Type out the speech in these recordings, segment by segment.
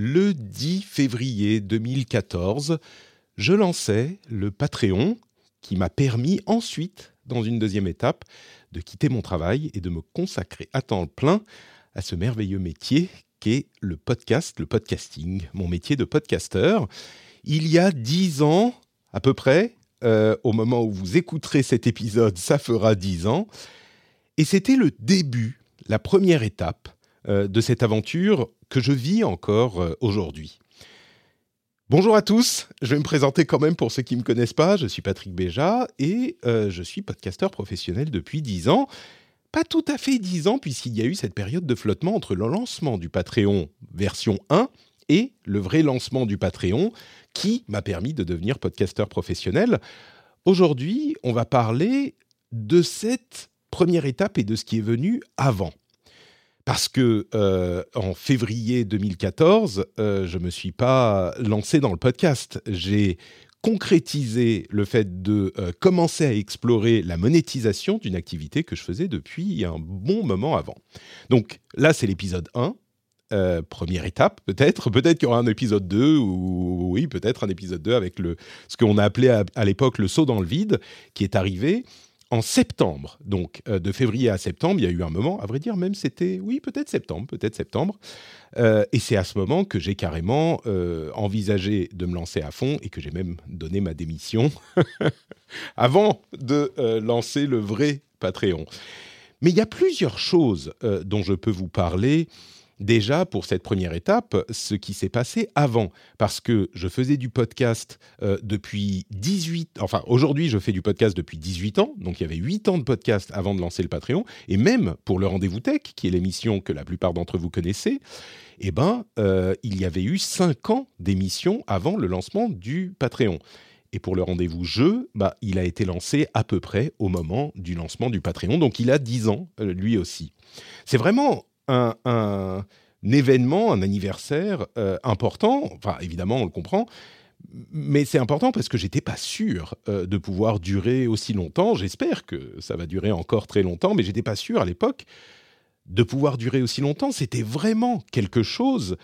Le 10 février 2014, je lançais le Patreon qui m'a permis ensuite, dans une deuxième étape, de quitter mon travail et de me consacrer à temps plein à ce merveilleux métier qu'est le podcast, le podcasting, mon métier de podcasteur. Il y a dix ans, à peu près, euh, au moment où vous écouterez cet épisode, ça fera dix ans. Et c'était le début, la première étape de cette aventure que je vis encore euh, aujourd'hui. Bonjour à tous, je vais me présenter quand même pour ceux qui ne me connaissent pas. Je suis Patrick Béja et euh, je suis podcasteur professionnel depuis 10 ans. Pas tout à fait 10 ans puisqu'il y a eu cette période de flottement entre le lancement du Patreon version 1 et le vrai lancement du Patreon qui m'a permis de devenir podcasteur professionnel. Aujourd'hui, on va parler de cette première étape et de ce qui est venu avant parce que euh, en février 2014, euh, je me suis pas lancé dans le podcast. J'ai concrétisé le fait de euh, commencer à explorer la monétisation d'une activité que je faisais depuis un bon moment avant. Donc là, c'est l'épisode 1. Euh, première étape, peut-être. Peut-être qu'il y aura un épisode 2, ou oui, peut-être un épisode 2 avec le, ce qu'on a appelé à, à l'époque le saut dans le vide, qui est arrivé en septembre, donc euh, de février à septembre, il y a eu un moment, à vrai dire, même c'était, oui, peut-être septembre, peut-être septembre. Euh, et c'est à ce moment que j'ai carrément euh, envisagé de me lancer à fond et que j'ai même donné ma démission avant de lancer le vrai Patreon. Mais il y a plusieurs choses dont je peux vous parler déjà pour cette première étape, ce qui s'est passé avant. Parce que je faisais du podcast euh, depuis 18... Enfin, aujourd'hui, je fais du podcast depuis 18 ans. Donc, il y avait 8 ans de podcast avant de lancer le Patreon. Et même pour le Rendez-vous Tech, qui est l'émission que la plupart d'entre vous connaissez, eh ben, euh, il y avait eu 5 ans d'émission avant le lancement du Patreon. Et pour le rendez-vous jeu, bah, il a été lancé à peu près au moment du lancement du Patreon. Donc, il a 10 ans, euh, lui aussi. C'est vraiment un, événement, un anniversaire euh, important. Enfin, évidemment, on le comprend. Mais c'est important parce que j'étais pas sûr euh, de pouvoir durer aussi longtemps. J'espère que ça va durer encore très longtemps, mais j'étais pas sûr à l'époque de pouvoir durer aussi longtemps. C'était vraiment quelque chose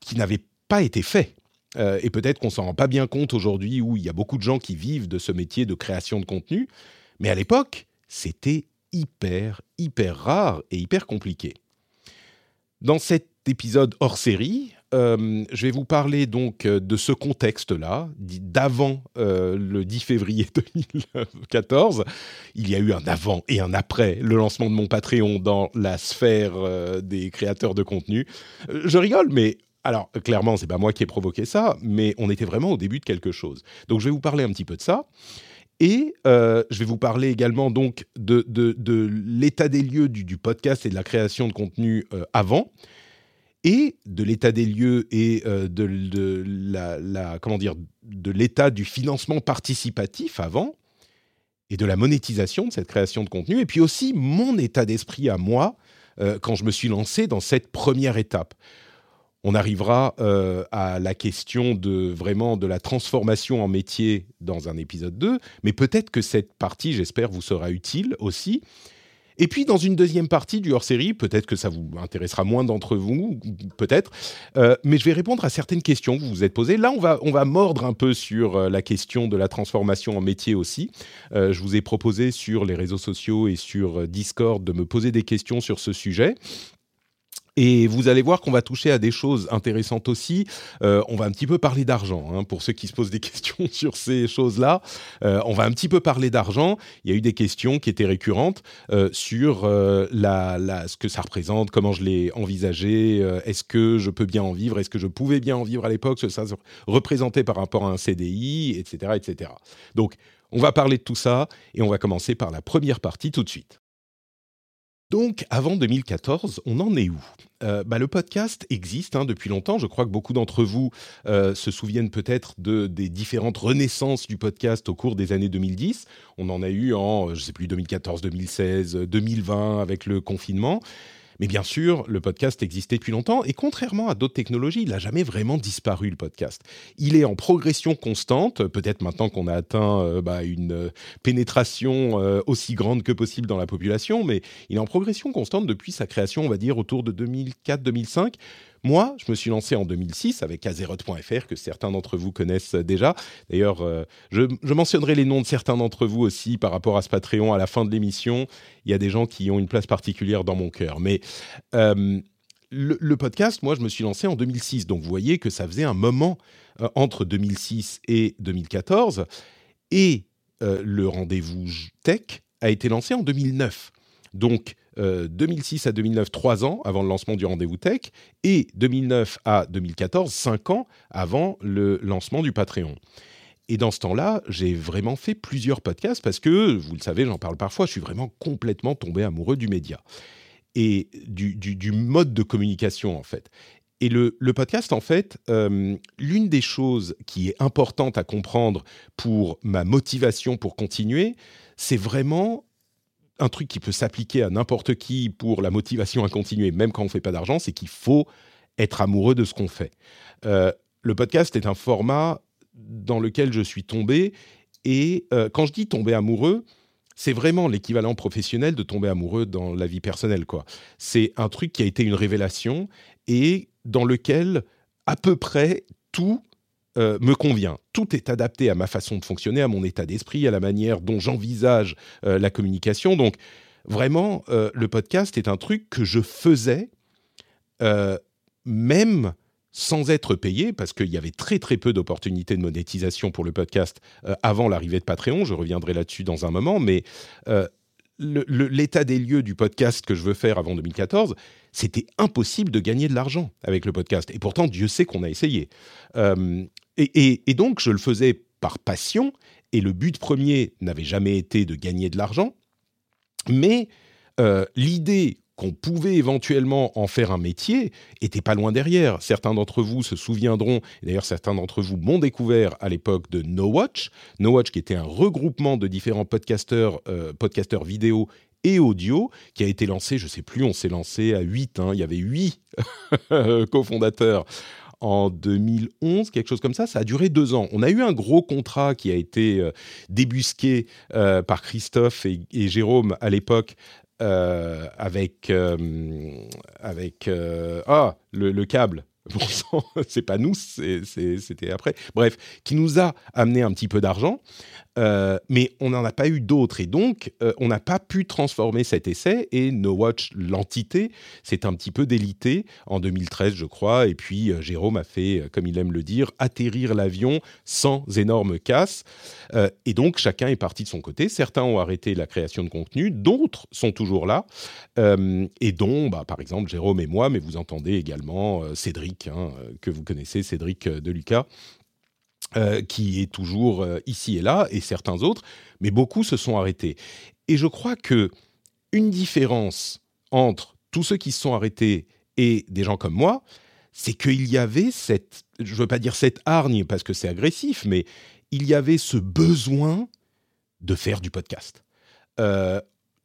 qui n'avait pas été fait. Euh, et peut-être qu'on s'en rend pas bien compte aujourd'hui où il y a beaucoup de gens qui vivent de ce métier de création de contenu. Mais à l'époque, c'était hyper, hyper rare et hyper compliqué. Dans cet épisode hors série, euh, je vais vous parler donc euh, de ce contexte-là, d'avant euh, le 10 février 2014. Il y a eu un avant et un après le lancement de mon Patreon dans la sphère des créateurs de contenu. Je rigole, mais alors clairement, c'est pas moi qui ai provoqué ça, mais on était vraiment au début de quelque chose. Donc je vais vous parler un petit peu de ça. Et euh, je vais vous parler également donc de, de, de l'état des lieux du, podcast et de la création de contenu euh, avant, et de l'état des lieux et euh, de, de, la, la, comment dire de l'état du financement participatif avant, et de la monétisation de cette création de contenu, et puis aussi mon état d'esprit à moi quand je me suis lancé dans cette première étape on arrivera euh, à la question de vraiment de la transformation en métier dans un épisode 2, mais peut-être que cette partie, j'espère, vous sera utile aussi. Et puis dans une deuxième partie du hors-série, peut-être que ça vous intéressera moins d'entre vous, peut-être, euh, mais je vais répondre à certaines questions que vous vous êtes posées. Là, on va, on va mordre un peu sur euh, la question de la transformation en métier aussi. Je vous ai proposé sur les réseaux sociaux et sur Discord de me poser des questions sur ce sujet. Et vous allez voir qu'on va toucher à des choses intéressantes aussi. Euh, on va un petit peu parler d'argent, hein, pour ceux qui se posent des questions sur ces choses-là. Euh, on va un petit peu parler d'argent. Il y a eu des questions qui étaient récurrentes euh, sur euh, la, la, ce que ça représente, comment je l'ai envisagé, euh, est-ce que je peux bien en vivre, est-ce que je pouvais bien en vivre à l'époque, ce que ça représentait par rapport à un CDI, etc., etc. Donc, on va parler de tout ça et on va commencer par la première partie tout de suite. Donc, avant 2014, on en est où? Euh, bah, Le podcast existe hein, depuis longtemps. Je crois que beaucoup d'entre vous euh, se souviennent peut-être de, des différentes renaissances du podcast au cours des années 2010. On en a eu en, je sais plus, 2014, 2016, 2020 avec le confinement. Mais bien sûr, le podcast existait depuis longtemps et contrairement à d'autres technologies, il n'a jamais vraiment disparu le podcast. Il est en progression constante, peut-être maintenant qu'on a atteint euh, bah, une euh, pénétration euh, aussi grande que possible dans la population, mais il est en progression constante depuis sa création, on va dire, autour de 2004-2005. Moi, je me suis lancé en 2006 avec Azeroth.fr, que certains d'entre vous connaissent déjà. D'ailleurs, euh, je, mentionnerai les noms de certains d'entre vous aussi par rapport à ce Patreon à la fin de l'émission. Il y a des gens qui ont une place particulière dans mon cœur. Mais euh, le, podcast, moi, je me suis lancé en 2006. Donc, vous voyez que ça faisait un moment euh, entre 2006 et 2014. Et le rendez-vous tech a été lancé en 2009. Donc, 2006 euh, à 2009, 3 ans avant le lancement du rendez-vous tech, et 2009 à 2014, 5 ans avant le lancement du Patreon. Et dans ce temps-là, j'ai vraiment fait plusieurs podcasts parce que, vous le savez, j'en parle parfois, je suis vraiment complètement tombé amoureux du média et du, mode de communication, en fait. Et le, podcast, en fait, euh, l'une des choses qui est importante à comprendre pour ma motivation pour continuer, c'est vraiment un truc qui peut s'appliquer à n'importe qui pour la motivation à continuer, même quand on ne fait pas d'argent, c'est qu'il faut être amoureux de ce qu'on fait. Euh, le podcast est un format dans lequel je suis tombé, et euh, quand je dis tomber amoureux, c'est vraiment l'équivalent professionnel de tomber amoureux dans la vie personnelle. quoi. C'est un truc qui a été une révélation et dans lequel à peu près tout euh, me convient. Tout est adapté à ma façon de fonctionner, à mon état d'esprit, à la manière dont j'envisage euh, la communication. Donc, vraiment, euh, le podcast est un truc que je faisais même sans être payé, parce qu'il y avait très très peu d'opportunités de monétisation pour le podcast avant l'arrivée de Patreon. Je reviendrai là-dessus dans un moment, mais l'état des lieux du podcast que je veux faire avant 2014, c'était impossible de gagner de l'argent avec le podcast. Et pourtant, Dieu sait qu'on a essayé. Et, donc, je le faisais par passion, et le but premier n'avait jamais été de gagner de l'argent, mais euh, l'idée qu'on pouvait éventuellement en faire un métier était pas loin derrière. Certains d'entre vous se souviendront, d'ailleurs certains d'entre vous m'ont découvert à l'époque de No Watch. No Watch qui était un regroupement de différents podcasteurs, euh, vidéo et audio, qui a été lancé, je sais plus, on s'est lancé à 8, hein, il y avait 8 cofondateurs en 2011, quelque chose comme ça. Ça a duré deux ans. On a eu un gros contrat qui a été euh, débusqué euh, par Christophe et, Jérôme à l'époque euh, avec ah le câble Bon c'est pas nous, c'était après. Bref, qui nous a amené un petit peu d'argent, euh, mais on n'en a pas eu d'autres. Et donc, euh, on n'a pas pu transformer cet essai. Et No Watch, l'entité, s'est un petit peu délité en 2013, je crois. Et puis, euh, Jérôme a fait, comme il aime le dire, atterrir l'avion sans énorme casse. et donc, chacun est parti de son côté. Certains ont arrêté la création de contenu, d'autres sont toujours là. et dont, bah, par exemple, Jérôme et moi, mais vous entendez également Cédric Hein, que vous connaissez, Cédric euh, Deluca, euh, qui est toujours euh, ici et là, et certains autres, mais beaucoup se sont arrêtés. Et je crois que une différence entre tous ceux qui se sont arrêtés et des gens comme moi, c'est qu'il y avait cette, je ne veux pas dire cette hargne parce que c'est agressif, mais il y avait ce besoin de faire du podcast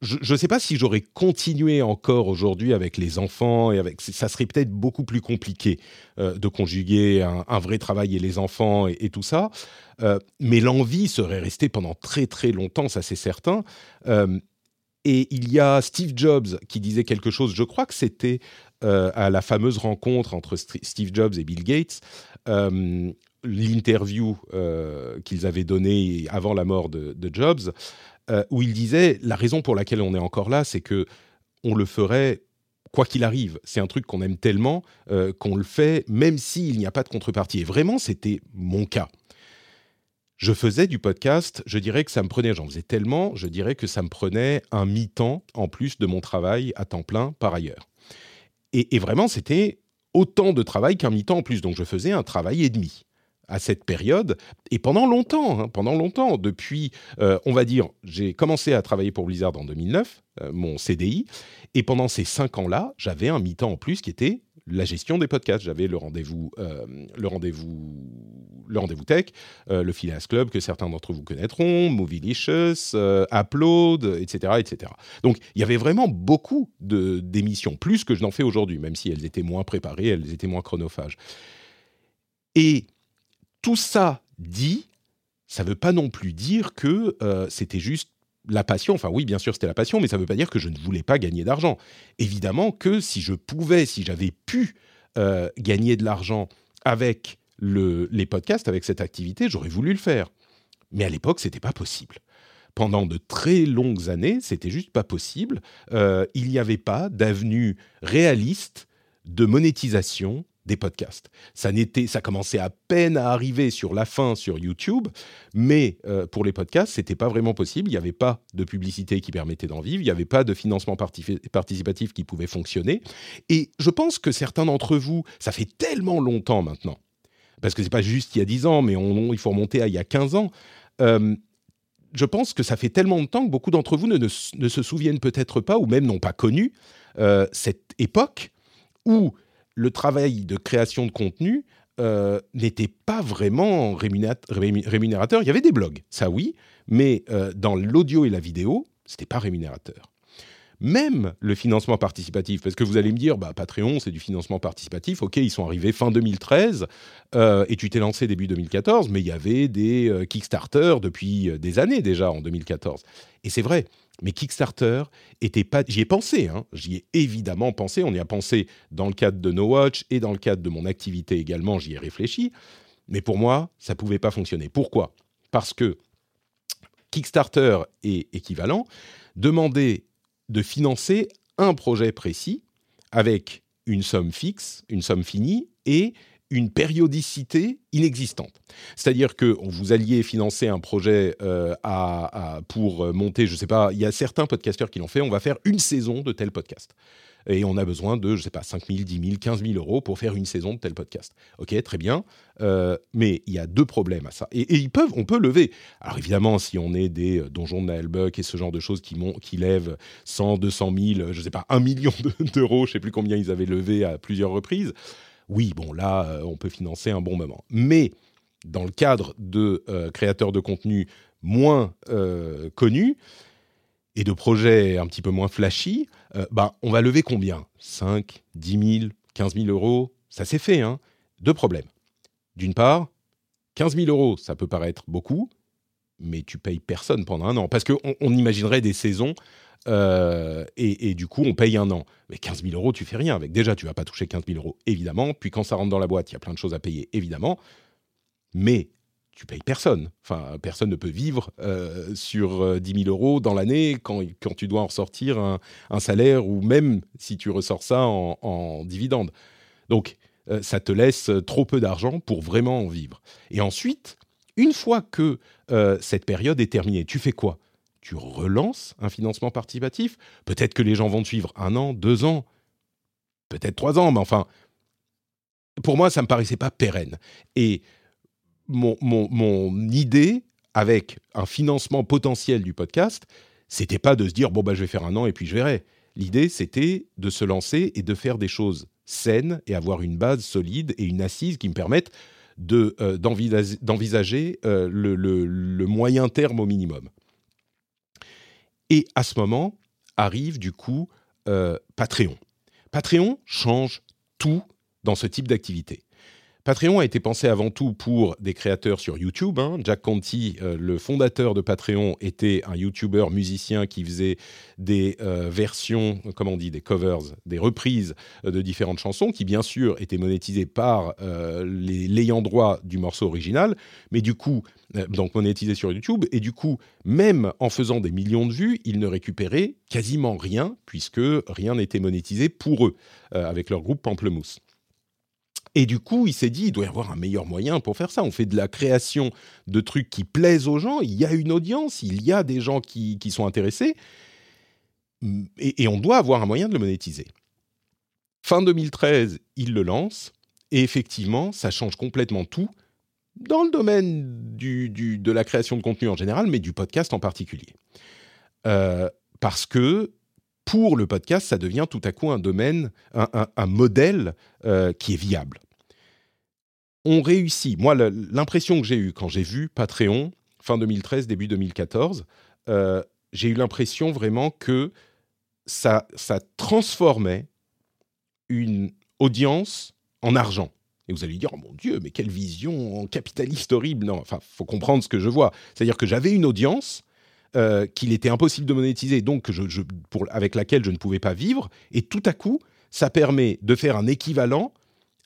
je ne sais pas si j'aurais continué encore aujourd'hui avec les enfants et avec ça serait peut-être beaucoup plus compliqué euh, de conjuguer un, vrai travail et les enfants et, tout ça. Euh, mais l'envie serait restée pendant très très longtemps, ça c'est certain. Euh, et il y a Steve Jobs qui disait quelque chose. Je crois que c'était à la fameuse rencontre entre Steve Jobs et Bill Gates. L'interview qu'ils avaient donnée avant la mort de, de Jobs, euh, où il disait la raison pour laquelle on est encore là, c'est que on le ferait quoi qu'il arrive. C'est un truc qu'on aime tellement euh, qu'on le fait même s'il n'y a pas de contrepartie. Et vraiment, c'était mon cas. Je faisais du podcast, je dirais que ça me prenait, j'en faisais tellement, je dirais que ça me prenait un mi-temps en plus de mon travail à temps plein par ailleurs. Et, et vraiment, c'était autant de travail qu'un mi-temps en plus. Donc je faisais un travail et demi à cette période et pendant longtemps, hein, pendant longtemps, depuis, euh, on va dire, j'ai commencé à travailler pour Blizzard en 2009, euh, mon CDI, et pendant ces cinq ans-là, j'avais un mi-temps en plus qui était la gestion des podcasts. J'avais le rendez-vous, euh, le rendez-vous, le rendez-vous tech, le Phileas Club que certains d'entre vous connaîtront, Movielicious, Upload, etc., etc. Donc il y avait vraiment beaucoup de d'émissions, plus que je n'en fais aujourd'hui, même si elles étaient moins préparées, elles étaient moins chronophages. Et tout ça dit, ça ne veut pas non plus dire que euh, c'était juste la passion. Enfin oui, bien sûr, c'était la passion, mais ça ne veut pas dire que je ne voulais pas gagner d'argent. Évidemment que si je pouvais, si j'avais pu euh, gagner de l'argent avec les podcasts, avec cette activité, j'aurais voulu le faire. Mais à l'époque, c'était pas possible. Pendant de très longues années, c'était juste pas possible. Euh, il n'y avait pas d'avenue réaliste de monétisation des podcasts. Ça n'était, ça commençait à peine à arriver sur la fin sur YouTube, mais euh, pour les podcasts, c'était pas vraiment possible. Il n'y avait pas de publicité qui permettait d'en vivre, il n'y avait pas de financement participatif qui pouvait fonctionner. Et je pense que certains d'entre vous, ça fait tellement longtemps maintenant, parce que c'est pas juste il y a 10 ans, mais il faut remonter à il y a 15 ans. Euh, je pense que ça fait tellement de temps que beaucoup d'entre vous ne, ne, se souviennent peut-être pas, ou même n'ont pas connu euh, cette époque où le travail de création de contenu euh, n'était pas vraiment rémunérateur. Il y avait des blogs, ça oui, mais euh, dans l'audio et la vidéo, c'était pas rémunérateur. Même le financement participatif, parce que vous allez me dire, bah, Patreon, c'est du financement participatif. Ok, ils sont arrivés fin 2013 euh, et tu t'es lancé début 2014, mais il y avait des Kickstarter depuis des années déjà en 2014. Et c'est vrai, mais Kickstarter était pas. J'y ai pensé, hein. j'y ai évidemment pensé. On y a pensé dans le cadre de No Watch et dans le cadre de mon activité également. J'y ai réfléchi. Mais pour moi, ça pouvait pas fonctionner. Pourquoi? Parce que Kickstarter est équivalent demandait de financer un projet précis avec une somme fixe, une somme finie et une périodicité inexistante. C'est-à-dire que vous alliez financer un projet euh, pour monter, je ne sais pas, il y a certains podcasteurs qui l'ont fait, on va faire une saison de tel podcast. Et on a besoin de, je ne sais pas, 5 000, 10 000, 15 000 euros pour faire une saison de tel podcast. Ok, très bien. Euh, mais il y a deux problèmes à ça. Et, ils peuvent, on peut lever. Alors évidemment, si on est des euh, donjons de et ce genre de choses qui, qui lèvent 100, 200 000, je ne sais pas, 1 million d'euros, je ne sais plus combien ils avaient levé à plusieurs reprises, oui, bon, là, euh, on peut financer un bon moment. Mais dans le cadre de euh, créateurs de contenu moins euh, connus et de projets un petit peu moins flashy, bah, on va lever combien? 5, 10 000, 15 000 euros? Ça s'est fait, hein Deux problèmes. D'une part, 15 000 euros, ça peut paraître beaucoup, mais tu payes personne pendant un an. Parce qu'on on imaginerait des saisons euh, et, du coup, on paye un an. Mais 15 000 euros, tu fais rien avec. Déjà, tu vas pas toucher 15 000 euros, évidemment. Puis quand ça rentre dans la boîte, il y a plein de choses à payer, évidemment. Mais tu payes personne. Enfin, personne ne peut vivre euh, sur 10 euh, 000 euros dans l'année quand, tu dois en ressortir un, salaire ou même si tu ressors ça en, en dividende. Donc, ça te laisse trop peu d'argent pour vraiment en vivre. Et ensuite, une fois que cette période est terminée, tu fais quoi? Tu relances un financement participatif. Peut-être que les gens vont te suivre un an, deux ans, peut-être trois ans, mais enfin, pour moi, ça ne me paraissait pas pérenne. Et mon, idée avec un financement potentiel du podcast, c'était pas de se dire bon bah je vais faire un an et puis je verrai. L'idée c'était de se lancer et de faire des choses saines et avoir une base solide et une assise qui me permettent de euh, d'envisager euh, le, le, moyen terme au minimum. Et à ce moment arrive du coup euh, Patreon. Patreon change tout dans ce type d'activité. Patreon a été pensé avant tout pour des créateurs sur YouTube. Hein. Jack Conti, euh, le fondateur de Patreon, était un YouTuber musicien qui faisait des euh, versions, comment on dit, des covers, des reprises de différentes chansons, qui bien sûr étaient monétisées par l'ayant droit du morceau original, mais du coup euh, donc monétisé sur YouTube, et du coup, même en faisant des millions de vues, ils ne récupéraient quasiment rien, puisque rien n'était monétisé pour eux, euh, avec leur groupe Pamplemousse. Et du coup, il s'est dit, il doit y avoir un meilleur moyen pour faire ça. On fait de la création de trucs qui plaisent aux gens, il y a une audience, il y a des gens qui, sont intéressés, et, et on doit avoir un moyen de le monétiser. Fin 2013, il le lance, et effectivement, ça change complètement tout dans le domaine du, de la création de contenu en général, mais du podcast en particulier. Euh, parce que pour le podcast, ça devient tout à coup un domaine, un, modèle euh, qui est viable. On réussit. Moi, l'impression que j'ai eue quand j'ai vu Patreon, fin 2013, début 2014, euh, j'ai eu l'impression vraiment que ça, transformait une audience en argent. Et vous allez dire, oh mon Dieu, mais quelle vision capitaliste horrible. Non, enfin, faut comprendre ce que je vois. C'est-à-dire que j'avais une audience euh, qu'il était impossible de monétiser, donc avec laquelle je ne pouvais pas vivre. Et tout à coup, ça permet de faire un équivalent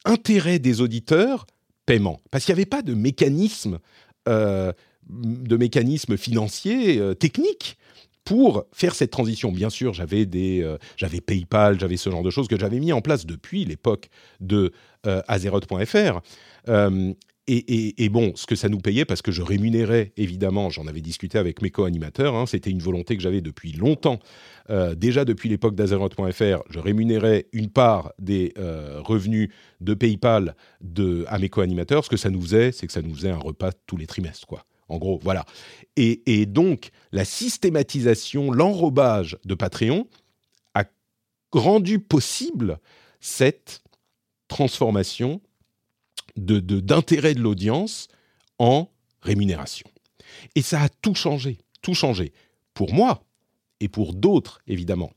intérêt des auditeurs, paiement. Parce qu'il n'y avait pas de mécanisme, euh, de mécanisme financier, euh, technique pour faire cette transition. Bien sûr, j'avais des, j'avais PayPal, j'avais ce genre de choses que j'avais mis en place depuis l'époque de Azeroth.fr. Et, bon, ce que ça nous payait, parce que je rémunérais, évidemment, j'en avais discuté avec mes co-animateurs, hein, c'était une volonté que j'avais depuis longtemps. Euh, déjà depuis l'époque d'Azeroth.fr, je rémunérais une part des euh, revenus de PayPal de, à mes co-animateurs. Ce que ça nous faisait, c'est que ça nous faisait un repas tous les trimestres, quoi. En gros, voilà. Et, et donc, la systématisation, l'enrobage de Patreon a rendu possible cette transformation d'intérêt de, de l'audience en rémunération. Et ça a tout changé, tout changé. Pour moi et pour d'autres, évidemment.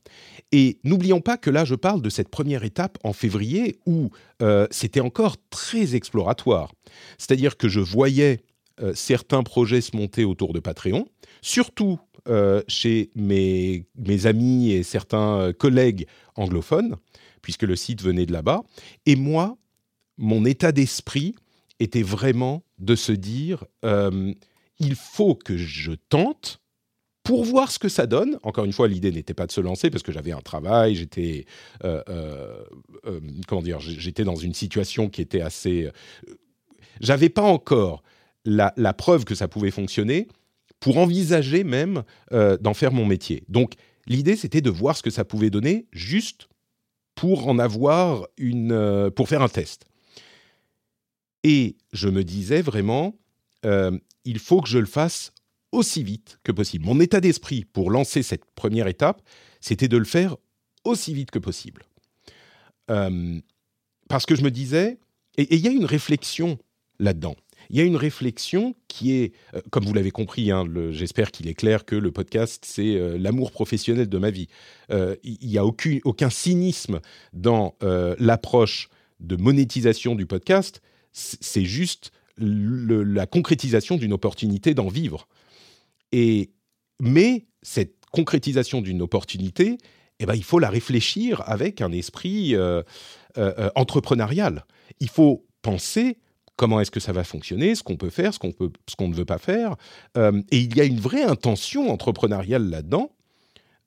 Et n'oublions pas que là, je parle de cette première étape en février où euh, c'était encore très exploratoire. C'est-à-dire que je voyais euh, certains projets se monter autour de Patreon, surtout euh, chez mes, mes, amis et certains collègues anglophones, puisque le site venait de là-bas. Et moi, mon état d'esprit était vraiment de se dire euh, il faut que je tente pour voir ce que ça donne. Encore une fois, l'idée n'était pas de se lancer parce que j'avais un travail, j'étais euh, euh, comment dire, j'étais dans une situation qui était assez. J'avais pas encore la, la, preuve que ça pouvait fonctionner pour envisager même d'en faire mon métier. Donc l'idée c'était de voir ce que ça pouvait donner juste pour en avoir une, pour faire un test. Et je me disais vraiment, euh, il faut que je le fasse aussi vite que possible. Mon état d'esprit pour lancer cette première étape, c'était de le faire aussi vite que possible. Euh, parce que je me disais, et il y a une réflexion là-dedans. Il y a une réflexion qui est, euh, comme vous l'avez compris, hein, j'espère qu'il est clair que le podcast, c'est l'amour professionnel de ma vie. Il n'y a aucun, aucun, cynisme dans l'approche de monétisation du podcast c'est juste la concrétisation d'une opportunité d'en vivre. Et, mais cette concrétisation d'une opportunité, eh ben, il faut la réfléchir avec un esprit euh, euh, euh, entrepreneurial. Il faut penser comment est-ce que ça va fonctionner, ce qu'on peut faire, ce qu'on ne veut pas faire. et il y a une vraie intention entrepreneuriale là-dedans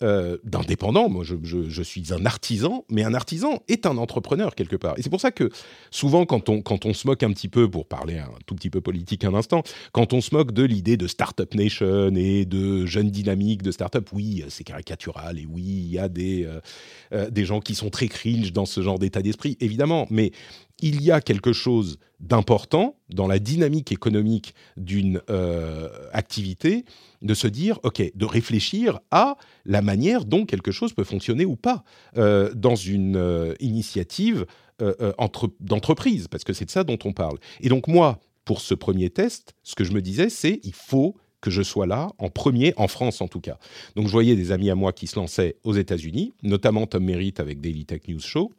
euh, d'indépendant. Moi, je, suis un artisan, mais un artisan est un entrepreneur quelque part. Et c'est pour ça que souvent, quand on, quand on se moque un petit peu, pour parler un tout petit peu politique un instant, quand on se moque de l'idée de Startup Nation et de jeunes dynamiques de startup, oui, c'est caricatural et oui, il y a des, euh, euh, des gens qui sont très cringe dans ce genre d'état d'esprit, évidemment. Mais il y a quelque chose d'important dans la dynamique économique d'une euh, activité, de se dire, OK, de réfléchir à la manière dont quelque chose peut fonctionner ou pas euh, dans une euh, initiative d'entreprise, parce que c'est de ça dont on parle. Et donc moi, pour ce premier test, ce que je me disais, c'est il faut que je sois là en premier, en France en tout cas. Donc je voyais des amis à moi qui se lançaient aux États-Unis, notamment Tom Merritt avec Daily Tech News Show,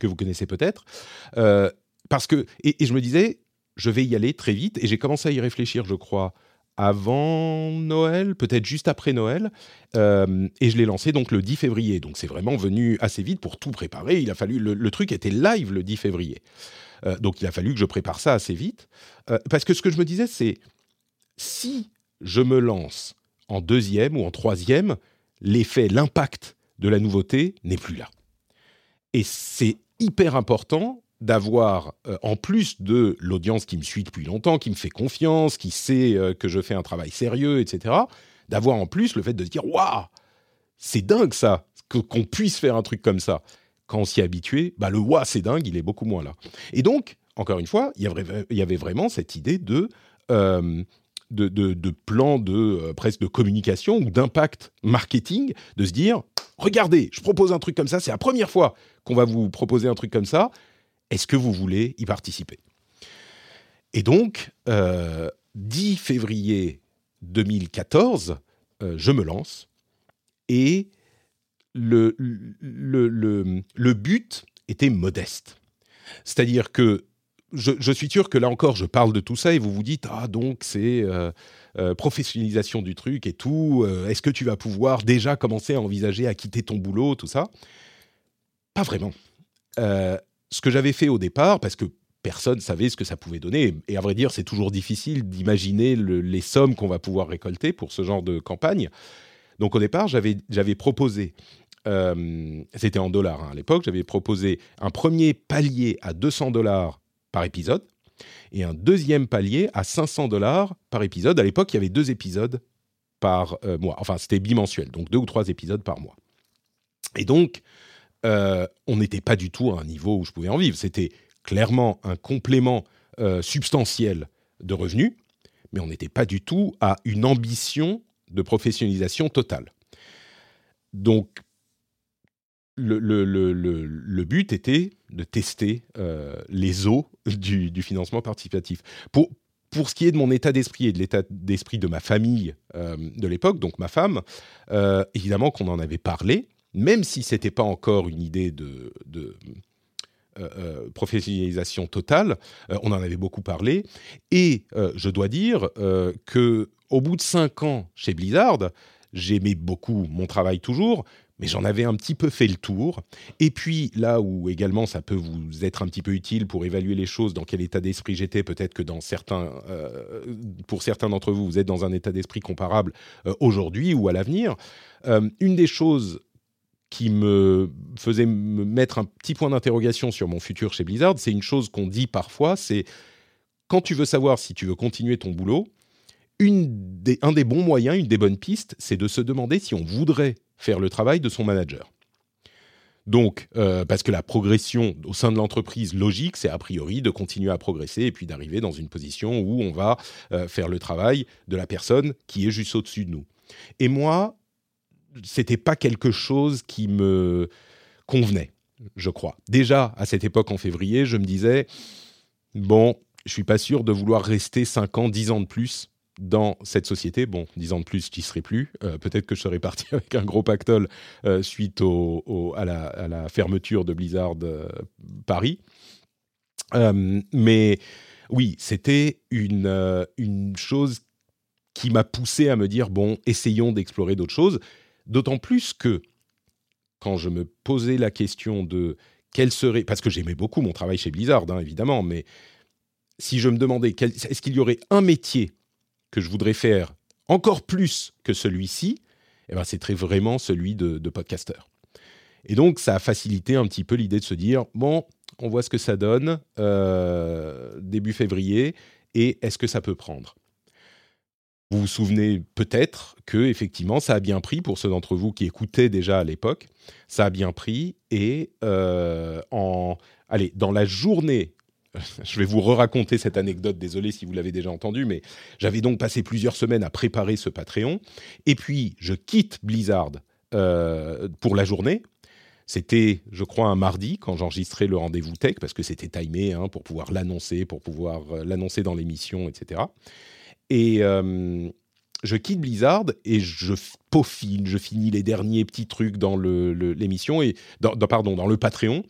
que vous connaissez peut-être. Euh, parce que, et, je me disais, je vais y aller très vite, et j'ai commencé à y réfléchir, je crois, avant Noël, peut-être juste après Noël, euh, et je l'ai lancé donc le 10 février. Donc c'est vraiment venu assez vite pour tout préparer. Il a fallu, le, truc était live le 10 février. Euh, donc il a fallu que je prépare ça assez vite, parce que ce que je me disais, c'est si je me lance en deuxième ou en troisième, l'effet, l'impact de la nouveauté n'est plus là. Et c'est hyper important d'avoir, euh, en plus de l'audience qui me suit depuis longtemps, qui me fait confiance, qui sait euh, que je fais un travail sérieux, etc., d'avoir en plus le fait de se dire Waouh, c'est dingue ça, qu'on puisse faire un truc comme ça. Quand on s'y est habitué, bah, le waouh, c'est dingue, il est beaucoup moins là. Et donc, encore une fois, il y avait, vraiment cette idée de, euh, de, plan de euh, presque de communication ou d'impact marketing, de se dire, regardez, je propose un truc comme ça, c'est la première fois qu'on va vous proposer un truc comme ça, est-ce que vous voulez y participer? Et donc, 10 février 2014, je me lance et le, le, le, but était modeste. C'est-à-dire que je, suis sûr que là encore, je parle de tout ça et vous vous dites ah donc c'est euh, euh, professionnalisation du truc et tout. Euh, est-ce que tu vas pouvoir déjà commencer à envisager à quitter ton boulot, tout ça? Pas vraiment. ce que j'avais fait au départ, parce que personne savait ce que ça pouvait donner, et à vrai dire, c'est toujours difficile d'imaginer les sommes qu'on va pouvoir récolter pour ce genre de campagne. Donc au départ, j'avais proposé c'était en dollars hein, à l'époque, j'avais proposé un premier palier à 200 dollars par épisode et un deuxième palier à 500 dollars par épisode. À l'époque, il y avait deux épisodes par euh, mois. Enfin, c'était bimensuel, donc deux ou trois épisodes par mois. Et donc, euh, on n'était pas du tout à un niveau où je pouvais en vivre. C'était clairement un complément substantiel de revenus, mais on n'était pas du tout à une ambition de professionnalisation totale. Donc, le, but était de tester euh, les eaux du, financement participatif. Pour, pour ce qui est de mon état d'esprit et de l'état d'esprit de ma famille euh, de l'époque, donc ma femme, euh, évidemment qu'on en avait parlé, même si ce n'était pas encore une idée de, professionnalisation totale, on en avait beaucoup parlé. Et je dois dire que au bout de cinq ans chez Blizzard, j'aimais beaucoup mon travail toujours, mais j'en avais un petit peu fait le tour. Et puis là où également ça peut vous être un petit peu utile pour évaluer les choses, dans quel état d'esprit j'étais, peut-être que dans certains, euh, pour certains d'entre vous, vous êtes dans un état d'esprit comparable euh, aujourd'hui ou à l'avenir. Euh, une des choses qui me faisait me mettre un petit point d'interrogation sur mon futur chez Blizzard, c'est une chose qu'on dit parfois, c'est quand tu veux savoir si tu veux continuer ton boulot, un des bons moyens, une des bonnes pistes, c'est de se demander si on voudrait faire le travail de son manager. Donc, euh, parce que la progression au sein de l'entreprise logique, c'est a priori de continuer à progresser et puis d'arriver dans une position où on va euh, faire le travail de la personne qui est juste au-dessus de nous. Et moi, c'était pas quelque chose qui me convenait, je crois. Déjà, à cette époque en février, je me disais, bon, je suis pas sûr de vouloir rester 5 ans, 10 ans de plus dans cette société. Bon, dix ans de plus, je n'y serais plus. Euh, peut-être que je serais parti avec un gros pactole euh, suite à, la, fermeture de Blizzard euh, Paris. mais oui, c'était une, une chose qui m'a poussé à me dire, bon, essayons d'explorer d'autres choses. D'autant plus que quand je me posais la question de quel serait... Parce que j'aimais beaucoup mon travail chez Blizzard, hein, évidemment, mais si je me demandais, est-ce qu'il y aurait un métier que je voudrais faire encore plus que celui-ci, eh ben, c'est très vraiment celui de, podcasteur. Et donc, ça a facilité un petit peu l'idée de se dire, bon, on voit ce que ça donne euh, début février, et est-ce que ça peut prendre? Vous vous souvenez peut-être que effectivement, ça a bien pris pour ceux d'entre vous qui écoutaient déjà à l'époque. Ça a bien pris, et euh, en, allez, dans la journée je vais vous re-raconter cette anecdote, désolé si vous l'avez déjà entendu, mais j'avais donc passé plusieurs semaines à préparer ce Patreon. Et puis, je quitte Blizzard euh, pour la journée. C'était, je crois, un mardi quand j'enregistrais le rendez-vous tech, parce que c'était timé hein, pour pouvoir l'annoncer, pour pouvoir euh, l'annoncer dans l'émission, etc. Et euh, je quitte Blizzard et je peaufine, je finis les derniers petits trucs dans l'émission, et pardon, dans le Patreon.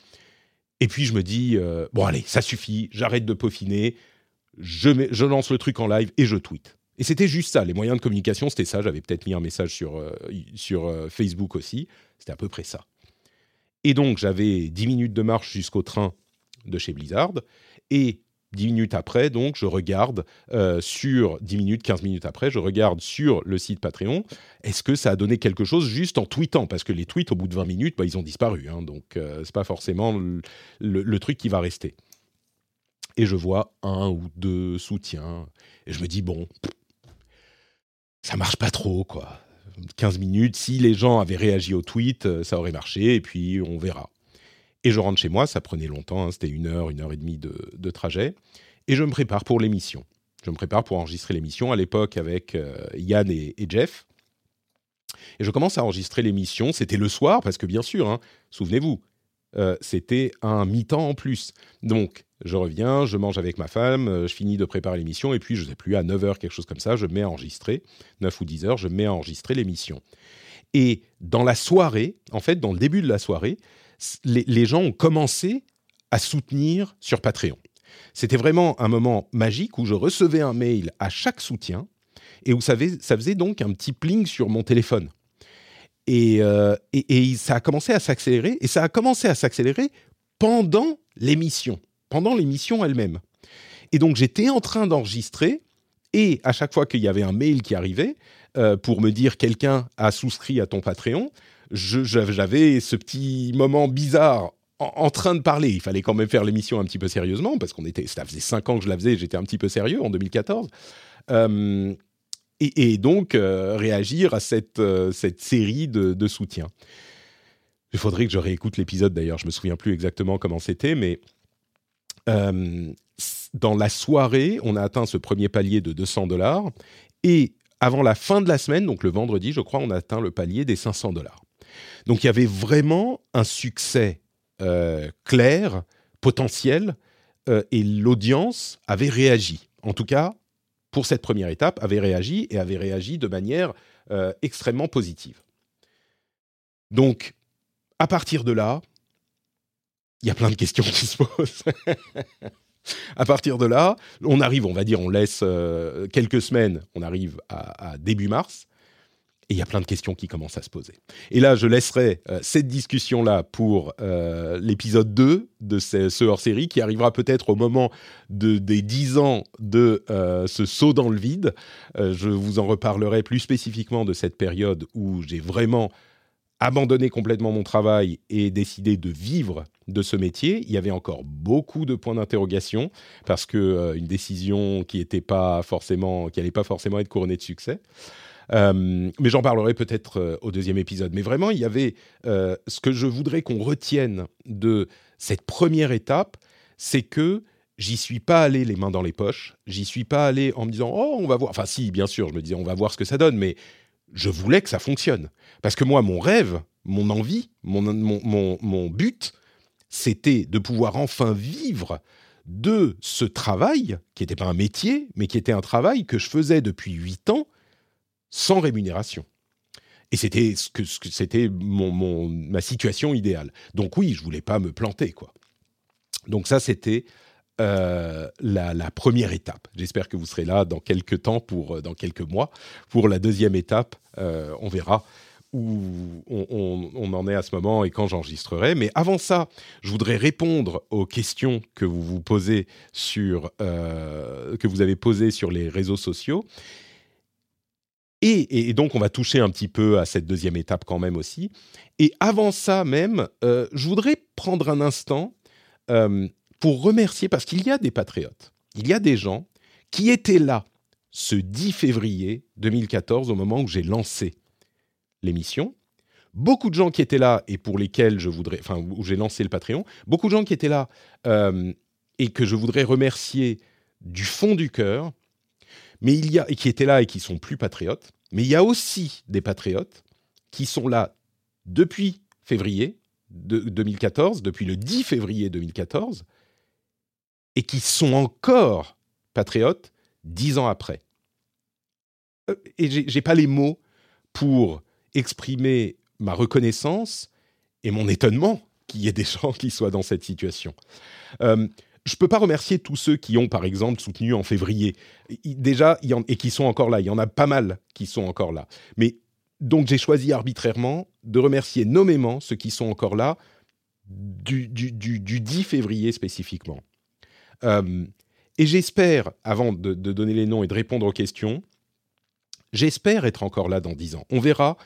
Et puis je me dis, euh, bon allez, ça suffit, j'arrête de peaufiner, je, je lance le truc en live et je tweet. Et c'était juste ça, les moyens de communication, c'était ça. J'avais peut-être mis un message sur, euh, sur euh, Facebook aussi, c'était à peu près ça. Et donc j'avais 10 minutes de marche jusqu'au train de chez Blizzard, et Dix minutes après, donc, je regarde euh, sur 10 minutes, 15 minutes après, je regarde sur le site Patreon, est-ce que ça a donné quelque chose juste en tweetant? Parce que les tweets, au bout de 20 minutes, bah, ils ont disparu. Hein, donc, ce euh, c'est pas forcément le, truc qui va rester. Et je vois un ou deux soutiens. Et je me dis, bon, ça marche pas trop, quoi. 15 minutes, si les gens avaient réagi au tweet, euh, ça aurait marché, et puis on verra. Et je rentre chez moi, ça prenait longtemps, hein, c'était une heure, une heure et demie de, trajet, et je me prépare pour l'émission. Je me prépare pour enregistrer l'émission à l'époque avec euh, Yann et, Jeff. Et je commence à enregistrer l'émission. C'était le soir, parce que bien sûr, hein, souvenez-vous, euh, c'était un mi-temps en plus. Donc, je reviens, je mange avec ma femme, euh, je finis de préparer l'émission, et puis, je ne sais plus, à 9h, quelque chose comme ça, je mets à enregistrer, 9 ou 10h, je mets à enregistrer l'émission. Et dans la soirée, en fait, dans le début de la soirée, les, gens ont commencé à soutenir sur Patreon. C'était vraiment un moment magique où je recevais un mail à chaque soutien et où ça, faisait donc un petit pling sur mon téléphone. Euh, et, ça a commencé à s'accélérer, et ça a commencé à s'accélérer pendant l'émission, pendant l'émission elle-même. Et donc j'étais en train d'enregistrer, et à chaque fois qu'il y avait un mail qui arrivait euh, pour me dire quelqu'un a souscrit à ton Patreon, j'avais ce petit moment bizarre en, train de parler. Il fallait quand même faire l'émission un petit peu sérieusement parce qu'on était, ça faisait cinq ans que je la faisais, j'étais un petit peu sérieux en 2014. Euh, et, donc euh, réagir à cette, euh, cette série de, de soutien. Il faudrait que je réécoute l'épisode d'ailleurs, je me souviens plus exactement comment c'était, mais dans la soirée, on a atteint ce premier palier de 200 dollars et avant la fin de la semaine, donc le vendredi, je crois, on a atteint le palier des 500 dollars. Donc il y avait vraiment un succès euh, clair, potentiel, euh, et l'audience avait réagi. En tout cas, pour cette première étape, avait réagi et avait réagi de manière euh, extrêmement positive. Donc, à partir de là, il y a plein de questions qui se posent. à partir de là, on arrive, on va dire, on laisse quelques semaines, on arrive à début mars. Et il y a plein de questions qui commencent à se poser. Et là, je laisserai euh, cette discussion-là pour euh, l'épisode 2 de ce, hors-série qui arrivera peut-être au moment de, des 10 ans de euh, ce saut dans le vide. je vous en reparlerai plus spécifiquement de cette période où j'ai vraiment abandonné complètement mon travail et décidé de vivre de ce métier. Il y avait encore beaucoup de points d'interrogation parce que une décision qui n'était pas forcément, qui n'allait pas forcément être couronnée de succès. Euh, mais j'en parlerai peut-être euh, au deuxième épisode. Mais vraiment, il y avait euh, ce que je voudrais qu'on retienne de cette première étape, c'est que j'y suis pas allé les mains dans les poches. J'y suis pas allé en me disant oh on va voir. Enfin si, bien sûr, je me disais on va voir ce que ça donne, mais je voulais que ça fonctionne parce que moi mon rêve, mon envie, mon, mon, mon but, c'était de pouvoir enfin vivre de ce travail, qui n'était pas un métier, mais qui était un travail que je faisais depuis huit ans sans rémunération. Et c'était ce que, c'était mon, ma situation idéale. Donc oui, je voulais pas me planter quoi. Donc ça c'était euh, la, première étape. J'espère que vous serez là dans quelques temps pour euh, dans quelques mois pour la deuxième étape. Euh, on verra où on, en est à ce moment et quand j'enregistrerai. Mais avant ça, je voudrais répondre aux questions que vous vous posez sur que vous avez posées sur les réseaux sociaux. Et, donc, on va toucher un petit peu à cette deuxième étape quand même aussi. Et avant ça même, euh, je voudrais prendre un instant euh, pour remercier, parce qu'il y a des patriotes, il y a des gens qui étaient là ce 10 février 2014, au moment où j'ai lancé l'émission. Beaucoup de gens qui étaient là et pour lesquels je voudrais, enfin, où j'ai lancé le Patreon, beaucoup de gens qui étaient là euh, et que je voudrais remercier du fond du cœur mais il y a, et qui étaient là et qui sont plus patriotes, mais il y a aussi des patriotes qui sont là depuis février de 2014, depuis le 10 février 2014, et qui sont encore patriotes dix ans après. Euh, et j'ai pas les mots pour exprimer ma reconnaissance et mon étonnement qu'il y ait des gens qui soient dans cette situation. Euh, je peux pas remercier tous ceux qui ont, par exemple, soutenu en février. Déjà, et qui sont encore là. Il y en a pas mal qui sont encore là. Mais donc, j'ai choisi arbitrairement de remercier nommément ceux qui sont encore là du, du, 10 février spécifiquement. Euh, et j'espère, avant de, de, donner les noms et de répondre aux questions, j'espère être encore là dans 10 ans. On verra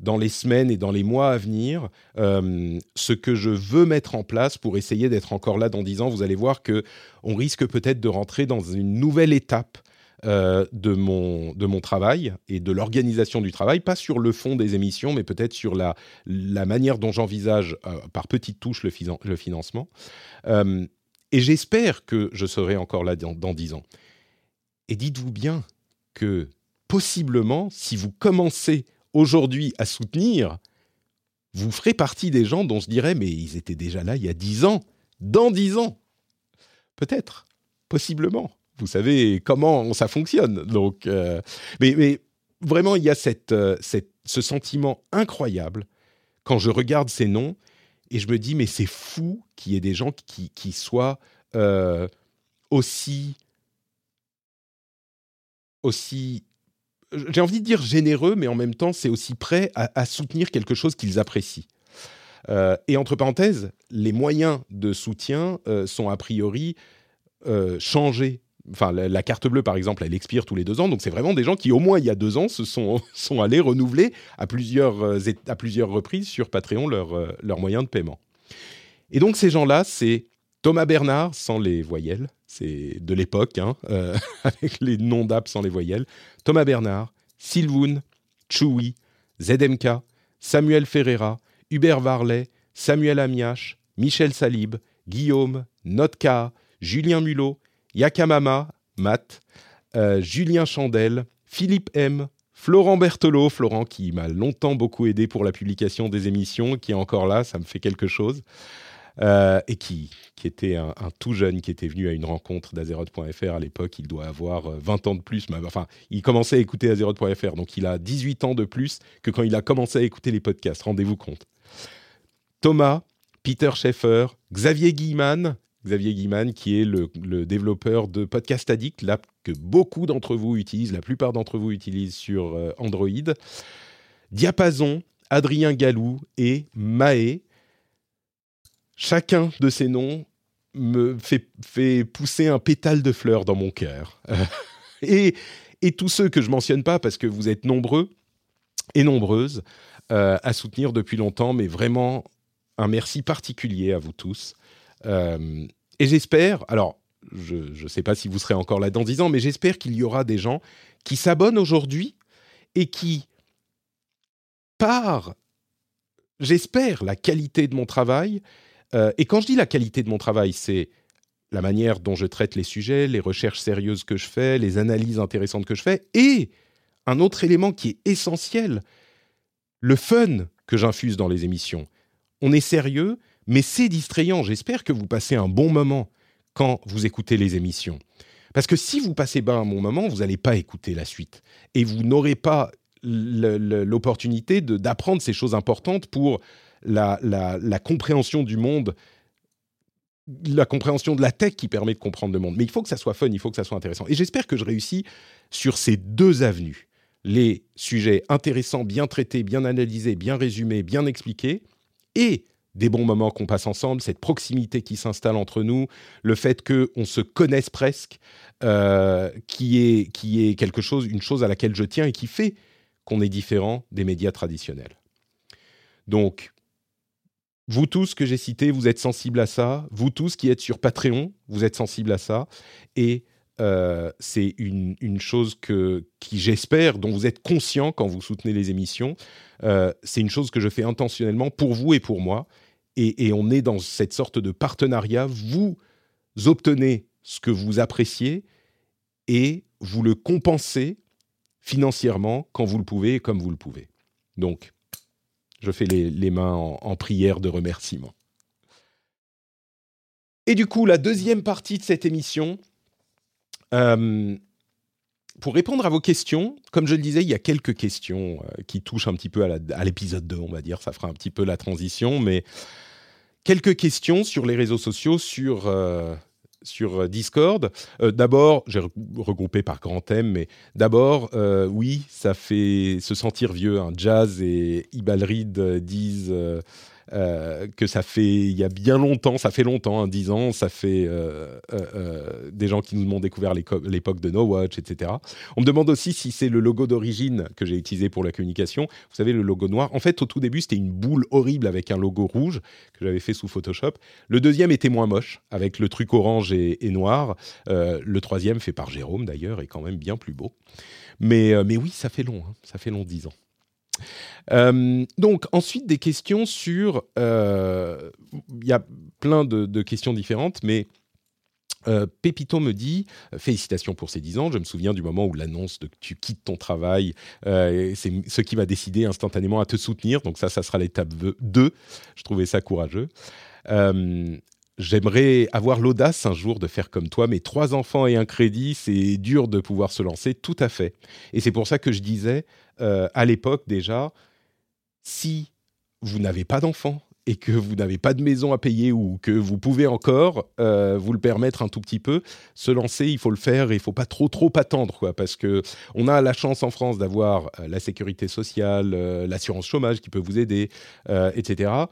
dans les semaines et dans les mois à venir euh, ce que je veux mettre en place pour essayer d'être encore là dans dix ans. Vous allez voir que on risque peut-être de rentrer dans une nouvelle étape euh, de, mon, de mon travail et de l'organisation du travail, pas sur le fond des émissions, mais peut-être sur la, la manière dont j'envisage euh, par petites touches le, financement. Et j'espère que je serai encore là dans, 10 ans. Et dites-vous bien que possiblement, si vous commencez aujourd'hui à soutenir, vous ferez partie des gens dont je dirais, mais ils étaient déjà là il y a 10 ans, dans 10 ans. Peut-être, possiblement vous savez comment ça fonctionne. Donc, euh, mais, vraiment, il y a euh, cette, ce sentiment incroyable quand je regarde ces noms et je me dis, mais c'est fou qu'il y ait des gens qui, qui soient euh, aussi, aussi, j'ai envie de dire généreux, mais en même temps, c'est aussi prêt à, soutenir quelque chose qu'ils apprécient. et entre parenthèses, les moyens de soutien sont a priori changés enfin la, carte bleue par exemple, elle expire tous les deux ans, donc c'est vraiment des gens qui au moins il y a deux ans se sont, sont allés renouveler à plusieurs, euh, à plusieurs reprises sur Patreon leurs euh, leur moyens de paiement. Et donc ces gens-là, c'est Thomas Bernard sans les voyelles, c'est de l'époque, hein, euh, avec les noms d'app sans les voyelles. Thomas Bernard, Sylvoun, Chewy, ZMK, Samuel Ferreira, Hubert Varlet, Samuel Amiache, Michel Salib, Guillaume, Notka, Julien Mulot, Yakamama, Matt, euh, Julien Chandel, Philippe M, Florent Berthelot, Florent qui m'a longtemps beaucoup aidé pour la publication des émissions, qui est encore là, ça me fait quelque chose, euh, et qui, qui était un, tout jeune qui était venu à une rencontre d'Azeroth.fr à l'époque, il doit avoir 20 euh, ans de plus, enfin, il commençait à écouter Azeroth.fr, donc il a 18 ans de plus que quand il a commencé à écouter les podcasts, rendez-vous compte. Thomas, Peter Schaeffer, Xavier Guilleman, Xavier qui est le, développeur de Podcast Addict, l'app que beaucoup d'entre vous utilisent, la plupart d'entre vous utilisent sur euh, Android. Diapason, Adrien Galou et Maé. Chacun de ces noms me fait, pousser un pétale de fleurs dans mon cœur. et, tous ceux que je mentionne pas, parce que vous êtes nombreux et nombreuses euh, à soutenir depuis longtemps, mais vraiment un merci particulier à vous tous. Euh, et j'espère, alors je ne sais pas si vous serez encore là dans 10 ans, mais j'espère qu'il y aura des gens qui s'abonnent aujourd'hui et qui, par, j'espère, la qualité de mon travail, euh, et quand je dis la qualité de mon travail, c'est la manière dont je traite les sujets, les recherches sérieuses que je fais, les analyses intéressantes que je fais, et un autre élément qui est essentiel, le fun que j'infuse dans les émissions. On est sérieux, mais c'est distrayant. J'espère que vous passez un bon moment quand vous écoutez les émissions. Parce que si vous passez pas un bon moment, vous n'allez pas écouter la suite. Et vous n'aurez pas l'opportunité d'apprendre ces choses importantes pour la, la, compréhension du monde, la compréhension de la tech qui permet de comprendre le monde. Mais il faut que ça soit fun, il faut que ça soit intéressant. Et j'espère que je réussis sur ces deux avenues. Les sujets intéressants, bien traités, bien analysés, bien résumés, bien expliqués, et des bons moments qu'on passe ensemble, cette proximité qui s'installe entre nous, le fait qu'on se connaisse presque, euh, qui, est, qui est quelque chose, une chose à laquelle je tiens et qui fait qu'on est différent des médias traditionnels. Donc, vous tous que j'ai cités, vous êtes sensibles à ça. Vous tous qui êtes sur Patreon, vous êtes sensibles à ça. Et euh, c'est une, chose que, qui, j'espère, dont vous êtes conscient quand vous soutenez les émissions. Euh, c'est une chose que je fais intentionnellement pour vous et pour moi. Et, on est dans cette sorte de partenariat. Vous obtenez ce que vous appréciez et vous le compensez financièrement quand vous le pouvez et comme vous le pouvez. Donc, je fais les, mains en prière de remerciement. Et du coup, la deuxième partie de cette émission, euh, pour répondre à vos questions, comme je le disais, il y a quelques questions euh, qui touchent un petit peu à l'épisode 2, on va dire. Ça fera un petit peu la transition, mais quelques questions sur les réseaux sociaux, sur, euh, sur Discord. d'abord, j'ai regroupé par grands thèmes, mais d'abord, oui, ça fait se sentir vieux. Jazz et Ibalrid disent euh, que ça fait il y a bien longtemps, ça fait longtemps, hein, 10 ans, ça fait euh, euh, des gens qui nous ont découvert l'époque de No Watch, etc. On me demande aussi si c'est le logo d'origine que j'ai utilisé pour la communication. Vous savez, le logo noir. En fait, au tout début, c'était une boule horrible avec un logo rouge que j'avais fait sous Photoshop. Le deuxième était moins moche, avec le truc orange et, noir. le troisième, fait par Jérôme d'ailleurs, est quand même bien plus beau. Mais, oui, ça fait long, hein. ça fait long 10 ans. Euh, donc ensuite des questions sur, euh, il y a plein de, questions différentes, mais euh, Pépito me dit félicitations pour ces 10 ans. Je me souviens du moment où l'annonce de que tu quittes ton travail, c'est ce qui va décider instantanément à te soutenir. Donc ça, ça sera l'étape 2. Je trouvais ça courageux. J'aimerais avoir l'audace un jour de faire comme toi, mais trois enfants et un crédit, c'est dur de pouvoir se lancer, tout à fait. Et c'est pour ça que je disais euh, à l'époque déjà, si vous n'avez pas d'enfants et que vous n'avez pas de maison à payer ou que vous pouvez encore euh, vous le permettre un tout petit peu, se lancer, il faut le faire et il faut pas trop trop attendre quoi, parce que on a la chance en France d'avoir euh, la sécurité sociale, l'assurance chômage qui peut vous aider, etc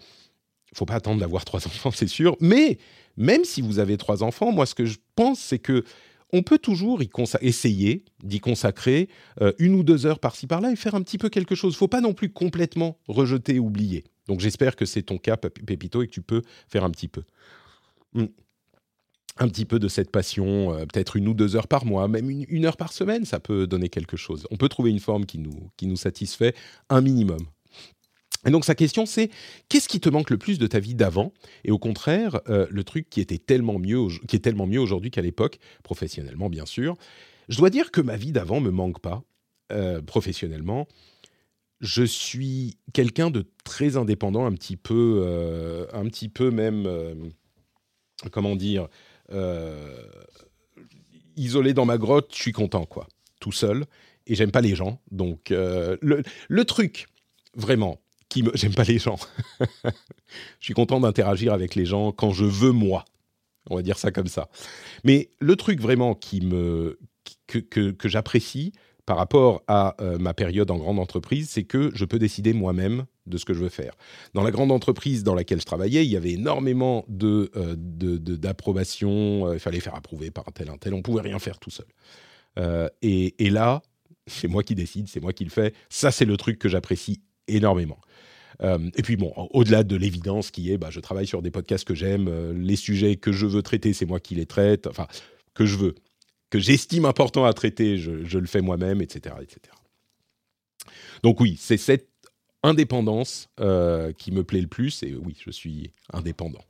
faut pas attendre d'avoir trois enfants, c'est sûr. Mais même si vous avez trois enfants, moi, ce que je pense, c'est que on peut toujours y essayer d'y consacrer euh, une ou deux heures par-ci par-là et faire un petit peu quelque chose. Faut pas non plus complètement rejeter, oublier. Donc j'espère que c'est ton cas, Pépito, et que tu peux faire un petit peu. Hmm. Un petit peu de cette passion, euh, peut-être une ou deux heures par mois, même une, une, heure par semaine, ça peut donner quelque chose. On peut trouver une forme qui nous, qui nous satisfait un minimum. Et donc sa question c'est qu'est-ce qui te manque le plus de ta vie d'avant? Et au contraire, euh, le truc qui était tellement mieux, qui est tellement mieux aujourd'hui qu'à l'époque, professionnellement bien sûr. Je dois dire que ma vie d'avant me manque pas euh, professionnellement. Je suis quelqu'un de très indépendant, un petit peu, euh, un petit peu même, comment dire, isolé dans ma grotte. Je suis content quoi, tout seul. Et j'aime pas les gens. Donc le, le truc vraiment qui me... J'aime pas les gens. je suis content d'interagir avec les gens quand je veux moi. On va dire ça comme ça. Mais le truc vraiment qui me... que, que, j'apprécie par rapport à euh, ma période en grande entreprise, c'est que je peux décider moi-même de ce que je veux faire. Dans la grande entreprise dans laquelle je travaillais, il y avait énormément de, euh, d'approbation, euh, il fallait faire approuver par un tel, un tel, on pouvait rien faire tout seul. et, et là, c'est moi qui décide, c'est moi qui le fais. Ça, c'est le truc que j'apprécie énormément. Euh, et puis bon, au-delà de l'évidence qui est, bah, je travaille sur des podcasts que j'aime, euh, les sujets que je veux traiter, c'est moi qui les traite, enfin, que je veux, que j'estime important à traiter, je, le fais moi-même, etc., etc. Donc oui, c'est cette indépendance euh, qui me plaît le plus, et oui, je suis indépendant.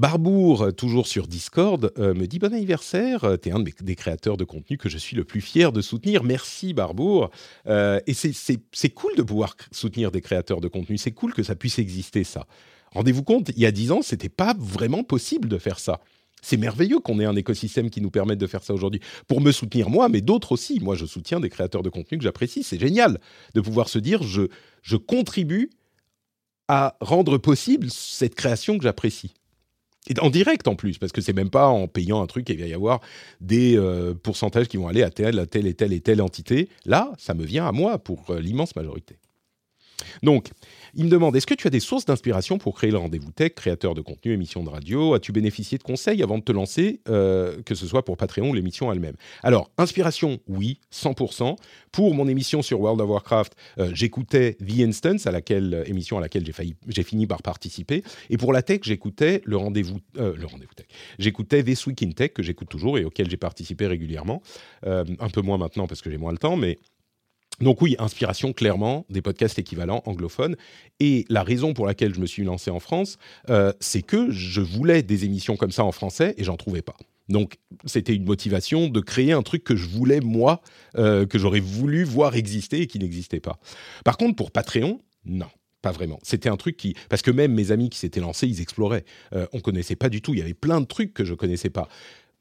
Barbour, toujours sur Discord, euh, me dit bon anniversaire. Euh, tu es un des créateurs de contenu que je suis le plus fier de soutenir. Merci Barbour. Euh, et c'est cool de pouvoir soutenir des créateurs de contenu. C'est cool que ça puisse exister ça. Rendez-vous compte, il y a dix ans, c'était pas vraiment possible de faire ça. C'est merveilleux qu'on ait un écosystème qui nous permette de faire ça aujourd'hui. Pour me soutenir moi, mais d'autres aussi. Moi, je soutiens des créateurs de contenu que j'apprécie. C'est génial de pouvoir se dire je contribue à rendre possible cette création que j'apprécie. Et en direct en plus, parce que c'est même pas en payant un truc qu'il va y avoir des euh, pourcentages qui vont aller à telle, et telle et telle entité. Là, ça me vient à moi pour euh, l'immense majorité. Donc, il me demande, est-ce que tu as des sources d'inspiration pour créer le rendez-vous tech, créateur de contenu, émission de radio? As-tu bénéficié de conseils avant de te lancer, euh, que ce soit pour Patreon ou l'émission elle-même? Alors, inspiration, oui, 100%. Pour mon émission sur World of Warcraft, euh, j'écoutais The Instance, à laquelle, euh, émission à laquelle j'ai fini par participer. Et pour la tech, j'écoutais le rendez-vous le rendez-vous tech. J'écoutais This Week in Tech, que j'écoute toujours et auquel j'ai participé régulièrement. un peu moins maintenant parce que j'ai moins le temps, mais donc oui, inspiration clairement des podcasts équivalents anglophones. Et la raison pour laquelle je me suis lancé en France, euh, c'est que je voulais des émissions comme ça en français et j'en trouvais pas. Donc c'était une motivation de créer un truc que je voulais moi, euh, que j'aurais voulu voir exister et qui n'existait pas. Par contre, pour Patreon, non. Pas vraiment. C'était un truc qui, parce que même mes amis qui s'étaient lancés, ils exploraient. Euh, on connaissait pas du tout. Il y avait plein de trucs que je connaissais pas.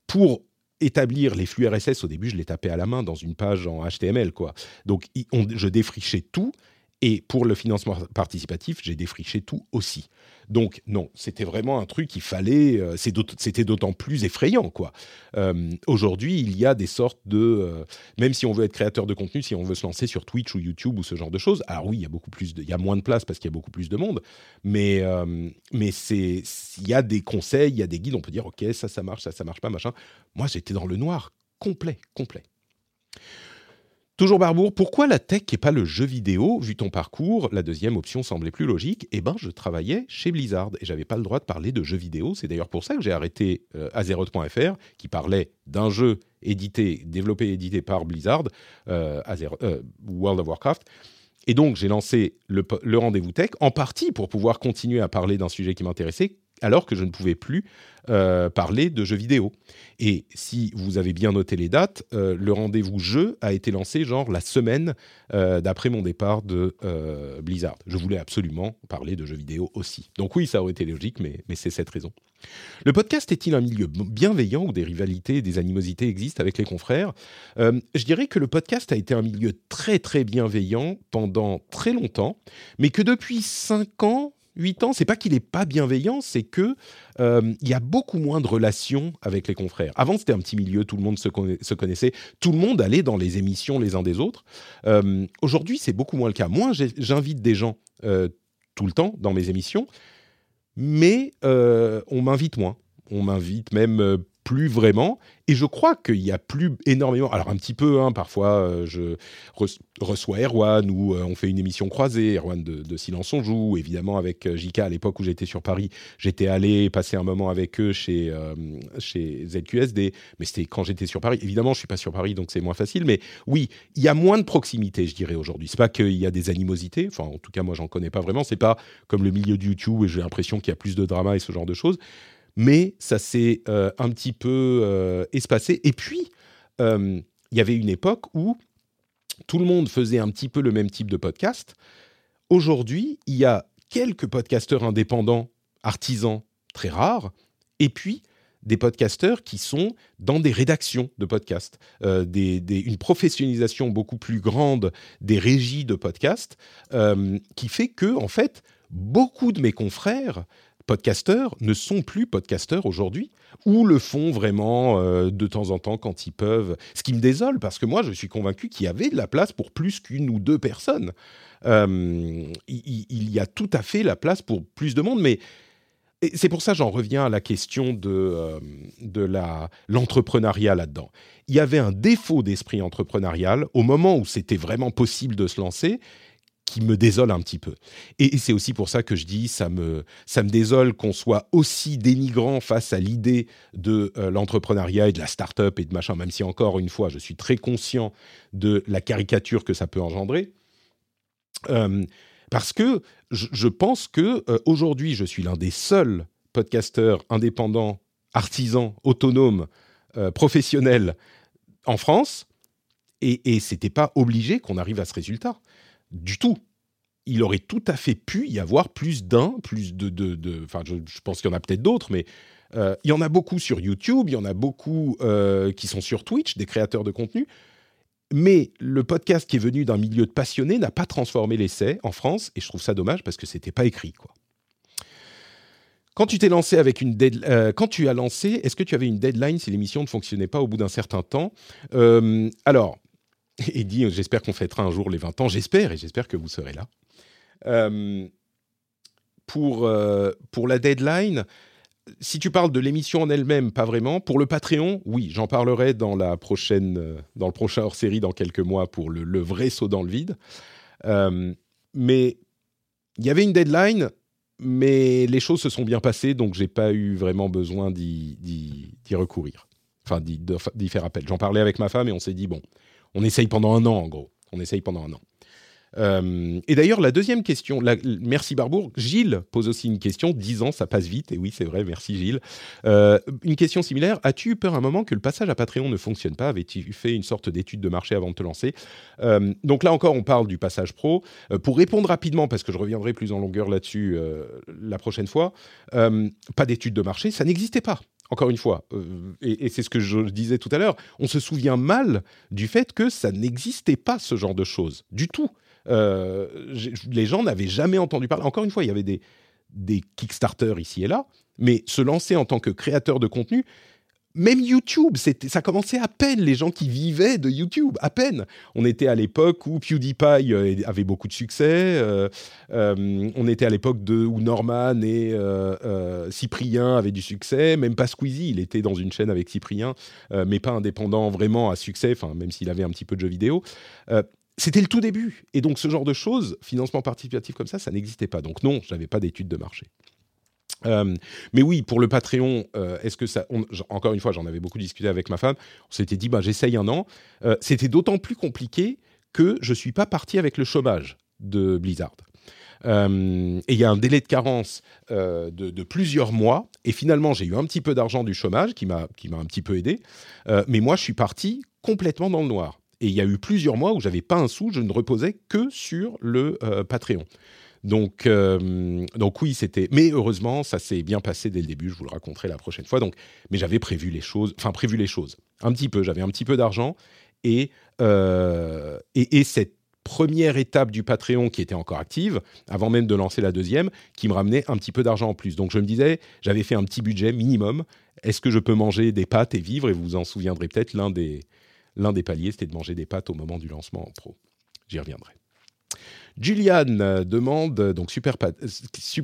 Pour établir les flux RSS, au début, je les tapais à la main dans une page en HTML, quoi. Donc, je défrichais tout. Et pour le financement participatif, j'ai défriché tout aussi. Donc non, c'était vraiment un truc qu'il fallait. Euh, c'était d'autant plus effrayant, quoi. Euh, aujourd'hui, il y a des sortes de, euh, même si on veut être créateur de contenu, si on veut se lancer sur Twitch ou YouTube ou ce genre de choses. Alors oui, il y a beaucoup plus, de, il y a moins de place parce qu'il y a beaucoup plus de monde, mais mais c'est, il y a des conseils, il y a des guides. On peut dire ok, ça, ça marche, ça, ça marche pas, machin. Moi, j'étais dans le noir complet, complet. Toujours Barbour, pourquoi la tech et pas le jeu vidéo? Vu ton parcours, la deuxième option semblait plus logique. Eh ben, je travaillais chez Blizzard et j'avais pas le droit de parler de jeux vidéo. C'est d'ailleurs pour ça que j'ai arrêté euh, Azeroth.fr, qui parlait d'un jeu édité, développé et édité par Blizzard, euh, euh, World of Warcraft. Et donc, j'ai lancé le, le rendez-vous tech, en partie pour pouvoir continuer à parler d'un sujet qui m'intéressait, alors que je ne pouvais plus euh, parler de jeux vidéo. Et si vous avez bien noté les dates, euh, le rendez-vous jeu a été lancé genre la semaine euh, d'après mon départ de Blizzard. Je voulais absolument parler de jeux vidéo aussi. Donc oui, ça aurait été logique, mais, mais c'est cette raison. Le podcast est-il un milieu bienveillant où des rivalités et des animosités existent avec les confrères? Je dirais que le podcast a été un milieu très très bienveillant pendant très longtemps, mais que depuis 5 ans, 8 ans, c'est pas qu'il est pas bienveillant, c'est que euh, il y a beaucoup moins de relations avec les confrères. Avant, c'était un petit milieu, tout le monde se, connaissait, tout le monde allait dans les émissions les uns des autres. Euh, aujourd'hui, c'est beaucoup moins le cas. Moi, j'invite des gens euh, tout le temps dans mes émissions, mais on m'invite moins. On m'invite même plus vraiment. Et je crois qu'il y a plus énormément. Alors, un petit peu, hein, parfois, euh, je reçois Erwan ou euh, on fait une émission croisée, Erwan de, Silence on Joue, évidemment, avec euh, JK à l'époque où j'étais sur Paris. J'étais allé passer un moment avec eux chez, chez ZQSD, mais c'était quand j'étais sur Paris. Évidemment, je suis pas sur Paris, donc c'est moins facile. Mais oui, il y a moins de proximité, je dirais, aujourd'hui. C'est pas qu'il y a des animosités. Enfin, en tout cas, moi, j'en connais pas vraiment. C'est pas comme le milieu de YouTube où j'ai l'impression qu'il y a plus de drama et ce genre de choses mais ça s'est euh, un petit peu euh, espacé. Et puis, euh, il y avait une époque où tout le monde faisait un petit peu le même type de podcast. Aujourd'hui, il y a quelques podcasteurs indépendants, artisans, très rares, et puis des podcasteurs qui sont dans des rédactions de podcasts, une professionnalisation beaucoup plus grande des régies de podcasts, qui fait que, en fait, beaucoup de mes confrères podcasteurs ne sont plus podcasteurs aujourd'hui ou le font vraiment euh, de temps en temps quand ils peuvent. Ce qui me désole parce que moi, je suis convaincu qu'il y avait de la place pour plus qu'une ou deux personnes. Euh, il, y a tout à fait la place pour plus de monde, mais c'est pour ça j'en reviens à la question de, euh, de l'entrepreneuriat là-dedans. Il y avait un défaut d'esprit entrepreneurial au moment où c'était vraiment possible de se lancer qui me désole un petit peu. Et, c'est aussi pour ça que je dis, ça me, ça me désole qu'on soit aussi dénigrant face à l'idée de euh, l'entrepreneuriat et de la start-up et de machin, même si encore une fois, je suis très conscient de la caricature que ça peut engendrer. Euh, parce que je, pense que euh, aujourd'hui, je suis l'un des seuls podcasteurs indépendants, artisans, autonomes, professionnels en France, et, et c'était pas obligé qu'on arrive à ce résultat du tout. Il aurait tout à fait pu y avoir plus d'un, plus de... Enfin, je, pense qu'il y en a peut-être d'autres, mais euh, il y en a beaucoup sur YouTube, il y en a beaucoup euh, qui sont sur Twitch, des créateurs de contenu. Mais le podcast qui est venu d'un milieu de passionnés n'a pas transformé l'essai en France, et je trouve ça dommage parce que c'était pas écrit, quoi. Quand tu t'es lancé avec une euh, quand tu as lancé, est-ce que tu avais une deadline si l'émission ne fonctionnait pas au bout d'un certain temps? Alors, et dit J'espère qu'on fêtera un jour les 20 ans. J'espère, et j'espère que vous serez là. Euh, pour, euh, pour la deadline, si tu parles de l'émission en elle-même, pas vraiment. Pour le Patreon, oui, j'en parlerai dans, la prochaine, euh, dans le prochain hors-série dans quelques mois pour le, le, vrai saut dans le vide. mais il y avait une deadline, mais les choses se sont bien passées, donc j'ai pas eu vraiment besoin d'y recourir. Enfin, d'y faire appel. J'en parlais avec ma femme et on s'est dit, bon, on essaye pendant un an, en gros. On essaye pendant un an. Euh, et d'ailleurs, la deuxième question, merci Barbour. Gilles pose aussi une question. 10 ans, ça passe vite. Et oui, c'est vrai, merci Gilles. Euh, une question similaire. As-tu eu peur un moment que le passage à Patreon ne fonctionne pas? Avais-tu fait une sorte d'étude de marché avant de te lancer? Euh, Donc là encore, on parle du passage pro. pour répondre rapidement, parce que je reviendrai plus en longueur là-dessus la prochaine fois, pas d'étude de marché, ça n'existait pas encore une fois, euh, et, c'est ce que je disais tout à l'heure, on se souvient mal du fait que ça n'existait pas ce genre de choses du tout. les gens n'avaient jamais entendu parler. Encore une fois, il y avait des, des Kickstarter ici et là, mais se lancer en tant que créateur de contenu, même YouTube, ça commençait à peine les gens qui vivaient de YouTube, à peine. On était à l'époque où PewDiePie euh, avait beaucoup de succès. Euh, euh, on était à l'époque où Norman et Cyprien avaient du succès. Même pas Squeezie, il était dans une chaîne avec Cyprien, mais pas indépendant vraiment à succès. Enfin, même s'il avait un petit peu de jeux vidéo. c'était le tout début. Et donc, ce genre de choses, financement participatif comme ça, ça n'existait pas. Donc, non, je n'avais pas d'études de marché. Euh, mais oui, pour le Patreon, euh, est-ce que Encore une fois, j'en avais beaucoup discuté avec ma femme. On s'était dit, bah, j'essaye un an. Euh, c'était d'autant plus compliqué que je suis pas parti avec le chômage de Blizzard. et il y a un délai de carence de, plusieurs mois. Et finalement, j'ai eu un petit peu d'argent du chômage qui m'a qui m'a un petit peu aidé. mais moi, je suis parti complètement dans le noir. Et il y a eu plusieurs mois où j'avais pas un sou, je ne reposais que sur le Patreon. Donc, euh, donc oui, c'était. Mais heureusement, ça s'est bien passé dès le début. Je vous le raconterai la prochaine fois. Donc, mais j'avais prévu les choses. Enfin, prévu les choses. Un petit peu. J'avais un petit peu d'argent et, euh, et, cette première étape du Patreon qui était encore active, avant même de lancer la deuxième, qui me ramenait un petit peu d'argent en plus. Donc je me disais, j'avais fait un petit budget minimum. Est-ce que je peux manger des pâtes et vivre? Et vous vous en souviendrez peut-être, l'un des, l'un des paliers, c'était de manger des pâtes au moment du lancement en pro. J'y reviendrai. Julian euh, demande, donc super,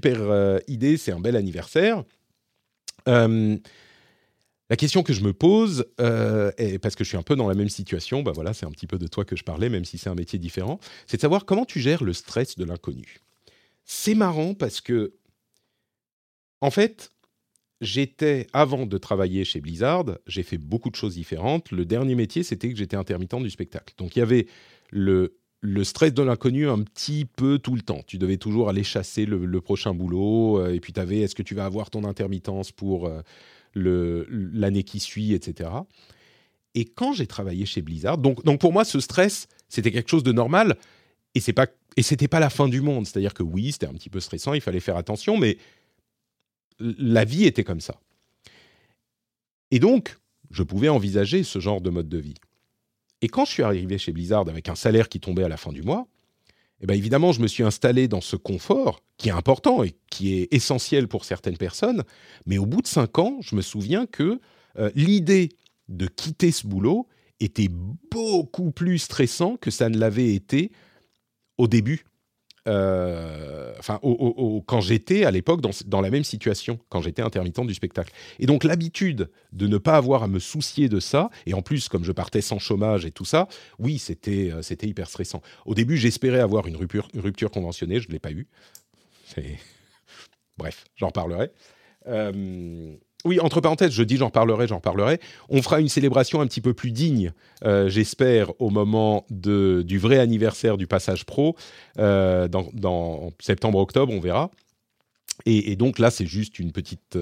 euh, idée, c'est un bel anniversaire. Euh, la question que je me pose, et parce que je suis un peu dans la même situation, bah voilà, c'est un petit peu de toi que je parlais, même si c'est un métier différent, c'est de savoir comment tu gères le stress de l'inconnu. C'est marrant parce que, en fait, j'étais, avant de travailler chez Blizzard, j'ai fait beaucoup de choses différentes. Le dernier métier, c'était que j'étais intermittent du spectacle. Donc il y avait le le stress de l'inconnu un petit peu tout le temps. Tu devais toujours aller chasser le, prochain boulot, euh, et puis tu avais est-ce que tu vas avoir ton intermittence pour euh, l'année qui suit, etc. Et quand j'ai travaillé chez Blizzard, donc, pour moi, ce stress, c'était quelque chose de normal, et c'est pas et c'était pas la fin du monde. C'est-à-dire que oui, c'était un petit peu stressant, il fallait faire attention, mais la vie était comme ça. Et donc, je pouvais envisager ce genre de mode de vie. Et quand je suis arrivé chez Blizzard avec un salaire qui tombait à la fin du mois, eh bien évidemment, je me suis installé dans ce confort qui est important et qui est essentiel pour certaines personnes. Mais au bout de cinq ans, je me souviens que euh, l'idée de quitter ce boulot était beaucoup plus stressant que ça ne l'avait été au début. Euh, enfin, quand j'étais à l'époque dans, la même situation, quand j'étais intermittent du spectacle. Et donc l'habitude de ne pas avoir à me soucier de ça, et en plus comme je partais sans chômage et tout ça, oui, c'était euh, hyper stressant. Au début, j'espérais avoir une rupture, rupture conventionnée, je ne l'ai pas eu. Bref, j'en reparlerai. Euh, oui, entre parenthèses, je dis j'en parlerai, j'en parlerai. On fera une célébration un petit peu plus digne, euh, j'espère, au moment de, du vrai anniversaire du passage pro, euh, dans, septembre-octobre, on verra. Et, donc là, c'est juste euh, une petite,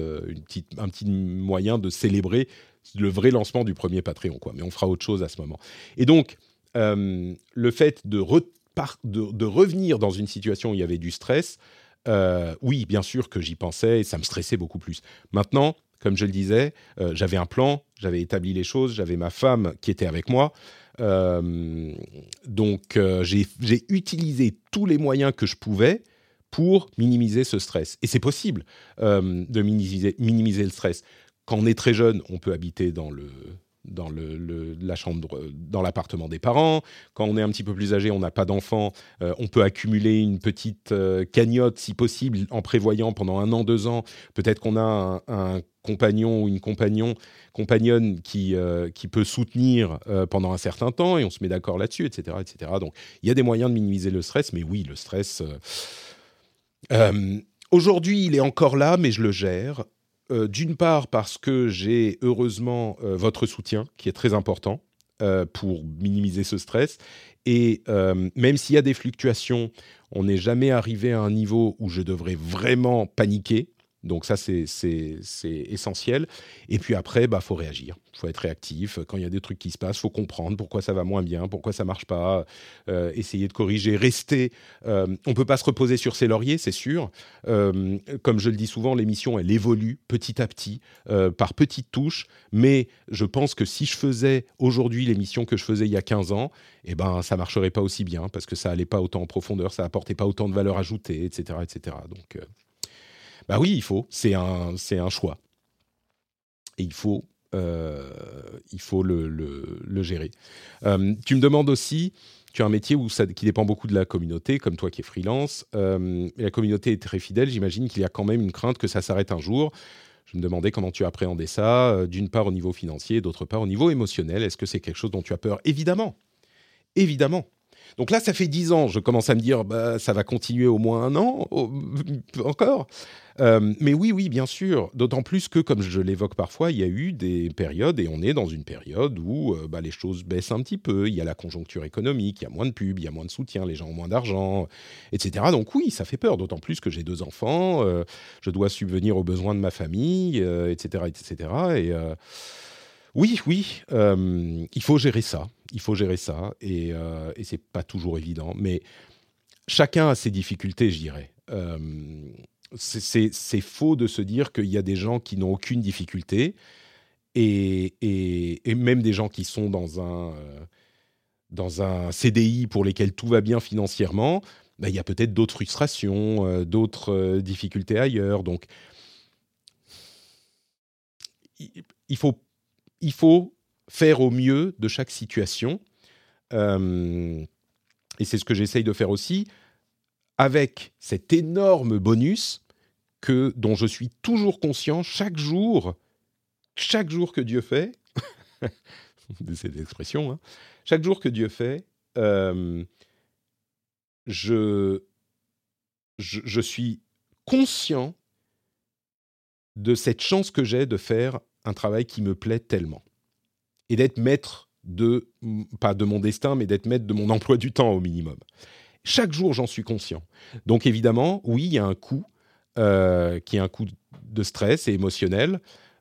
un petit moyen de célébrer le vrai lancement du premier Patreon, quoi. Mais on fera autre chose à ce moment. Et donc, le fait de, revenir dans une situation où il y avait du stress, oui, bien sûr que j'y pensais ça me stressait beaucoup plus. Maintenant, comme je le disais, euh, j'avais un plan, j'avais établi les choses, j'avais ma femme qui était avec moi. Euh, donc euh, j'ai utilisé tous les moyens que je pouvais pour minimiser ce stress. Et c'est possible de minimiser, minimiser le stress. Quand on est très jeune, on peut habiter dans le, dans le, la chambre, dans l'appartement des parents. Quand on est un petit peu plus âgé, on n'a pas d'enfant, on peut accumuler une petite cagnotte si possible en prévoyant pendant un an, deux ans. Peut-être qu'on a un, compagnon ou une compagnon, compagnonne qui, euh, qui peut soutenir euh, pendant un certain temps et on se met d'accord là-dessus, etc., etc. Donc il y a des moyens de minimiser le stress, mais oui, le stress. Euh, aujourd'hui, il est encore là, mais je le gère. D'une part parce que j'ai heureusement votre soutien, qui est très important pour minimiser ce stress. Et même s'il y a des fluctuations, on n'est jamais arrivé à un niveau où je devrais vraiment paniquer Donc ça, c'est essentiel. Et puis après, bah, faut réagir. Il faut être réactif. Quand il y a des trucs qui se passent, faut comprendre pourquoi ça va moins bien, pourquoi ça marche pas, euh, essayer de corriger, rester. Euh, on peut pas se reposer sur ses lauriers, c'est sûr. Euh, comme je le dis souvent, l'émission, elle évolue petit à petit, par petites touches. Mais je pense que si je faisais aujourd'hui l'émission que je faisais il y a 15 ans, eh ben, ça marcherait pas aussi bien parce que ça allait pas autant en profondeur, ça apportait pas autant de valeur ajoutée, etc., etc. Donc bah oui, il faut. C'est un, c'est un choix. Et il faut, euh, il faut le, le, gérer. Euh, tu me demandes aussi, tu as un métier où ça, qui dépend beaucoup de la communauté, comme toi qui es freelance. Euh, la communauté est très fidèle. J'imagine qu'il y a quand même une crainte que ça s'arrête un jour. Je me demandais comment tu appréhendais ça, d'une part au niveau financier, d'autre part au niveau émotionnel. Est-ce que c'est quelque chose dont tu as peur? Évidemment. Évidemment. Donc là, ça fait dix ans. Je commence à me dire, bah, ça va continuer au moins un an encore. Euh, mais oui, oui, bien sûr. D'autant plus que, comme je l'évoque parfois, il y a eu des périodes, et on est dans une période où euh, bah, les choses baissent un petit peu. Il y a la conjoncture économique, il y a moins de pubs, il y a moins de soutien, les gens ont moins d'argent, etc. Donc oui, ça fait peur. D'autant plus que j'ai deux enfants, euh, je dois subvenir aux besoins de ma famille, etc., etc. Et oui, oui, il faut gérer ça. Il faut gérer ça, et, et c'est pas toujours évident. Mais chacun a ses difficultés, je dirais c'est faux de se dire qu'il y a des gens qui n'ont aucune difficulté et, même des gens qui sont dans un, euh, CDI pour lesquels tout va bien financièrement, bah, il y a peut-être d'autres frustrations, euh, d'autres euh, difficultés ailleurs. Donc, il, faut, il faut faire au mieux de chaque situation. et c'est ce que j'essaye de faire aussi avec cet énorme bonus que, dont je suis toujours conscient chaque jour, chaque jour que Dieu fait, c'est l'expression, hein, chaque jour que Dieu fait, euh, je, je, suis conscient de cette chance que j'ai de faire un travail qui me plaît tellement. Et d'être maître de, pas de mon destin, mais d'être maître de mon emploi du temps au minimum. Chaque jour, j'en suis conscient. Donc évidemment, oui, il y a un coût, euh, qui est un coût de stress et émotionnel,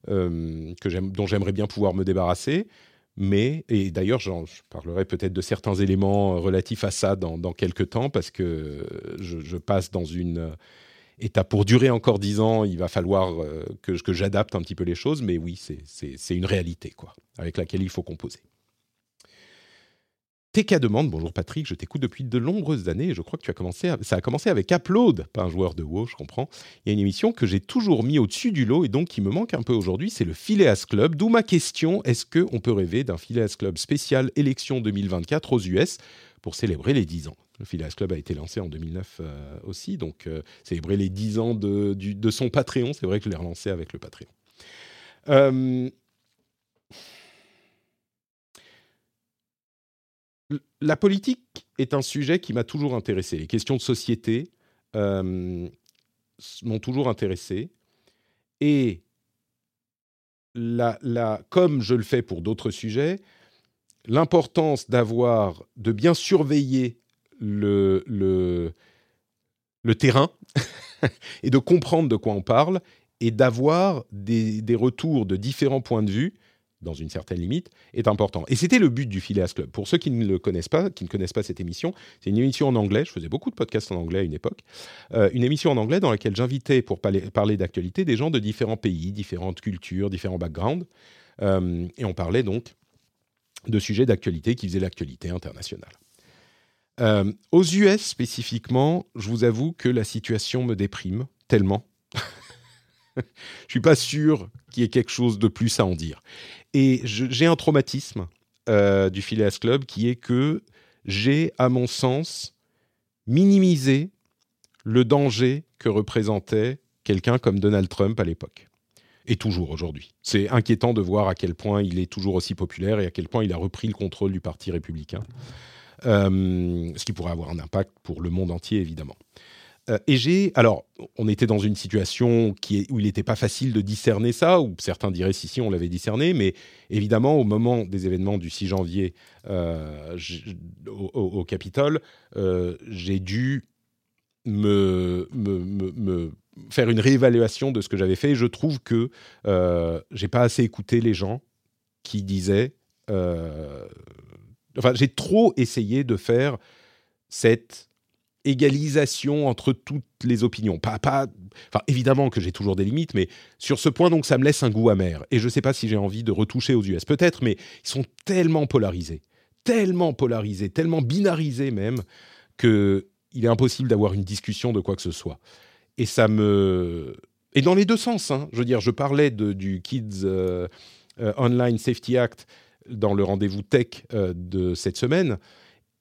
euh, dont j'aimerais bien pouvoir me débarrasser. Mais, et d'ailleurs, je parlerai peut-être de certains éléments relatifs à ça dans, quelques temps, parce que je, passe dans une étape pour durer encore dix ans. Il va falloir euh, que, que j'adapte un petit peu les choses, mais oui, c'est une réalité, quoi, avec laquelle il faut composer. TK demande, bonjour Patrick, je t'écoute depuis de nombreuses années et je crois que tu as commencé, ça a commencé avec Upload, pas un joueur de WoW, je comprends. Il y a une émission que j'ai toujours mis au-dessus du lot et donc qui me manque un peu aujourd'hui, c'est le Phileas Club. D'où ma question, est-ce qu'on peut rêver d'un Phileas Club spécial élection 2024 aux US pour célébrer les 10 ans? Le Phileas Club a été lancé en 2009 euh, aussi, donc euh, célébrer les 10 ans de, son Patreon, c'est vrai que je l'ai relancé avec le Patreon. Euh, la politique est un sujet qui m'a toujours intéressé. Les questions de société m'ont toujours intéressé. Et comme je le fais pour d'autres sujets, l'importance d'avoir, de bien surveiller le, le, terrain et de comprendre de quoi on parle et d'avoir des, des, retours de différents points de vue dans une certaine limite, est important. Et c'était le but du Phileas Club. Pour ceux qui ne le connaissent pas, qui ne connaissent pas cette émission, c'est une émission en anglais. Je faisais beaucoup de podcasts en anglais à une époque. Euh, une émission en anglais dans laquelle j'invitais pour parler, parler d'actualité des gens de différents pays, différentes cultures, différents backgrounds. Euh, et on parlait donc de sujets d'actualité qui faisaient l'actualité internationale. Euh, aux US spécifiquement, je vous avoue que la situation me déprime tellement. je suis pas sûr qu'il y ait quelque chose de plus à en dire. Et j'ai un traumatisme euh, du Phileas Club qui est que j'ai, à mon sens, minimisé le danger que représentait quelqu'un comme Donald Trump à l'époque. Et toujours aujourd'hui. C'est inquiétant de voir à quel point il est toujours aussi populaire et à quel point il a repris le contrôle du Parti républicain. Euh, ce qui pourrait avoir un impact pour le monde entier, évidemment. Euh, et j'ai, alors, on était dans une situation où il n'était pas facile de discerner ça, ou certains diraient si si on l'avait discerné, mais évidemment au moment des événements du 6 janvier euh, au, Capitole, j'ai dû me, faire une réévaluation de ce que j'avais fait. je trouve que euh, j'ai pas assez écouté les gens qui disaient. Enfin, j'ai trop essayé de faire cette égalisation entre toutes les opinions. Pas, pas, enfin, évidemment que j'ai toujours des limites, mais sur ce point, donc, ça me laisse un goût amer. Et je ne sais pas si j'ai envie de retoucher aux US. Peut-être, mais ils sont tellement polarisés, tellement polarisés, tellement binarisés même, que il est impossible d'avoir une discussion de quoi que ce soit. Et ça me... Et dans les deux sens, hein. je veux dire, je parlais du Kids euh, euh, Online Safety Act dans le rendez-vous tech euh, de cette semaine,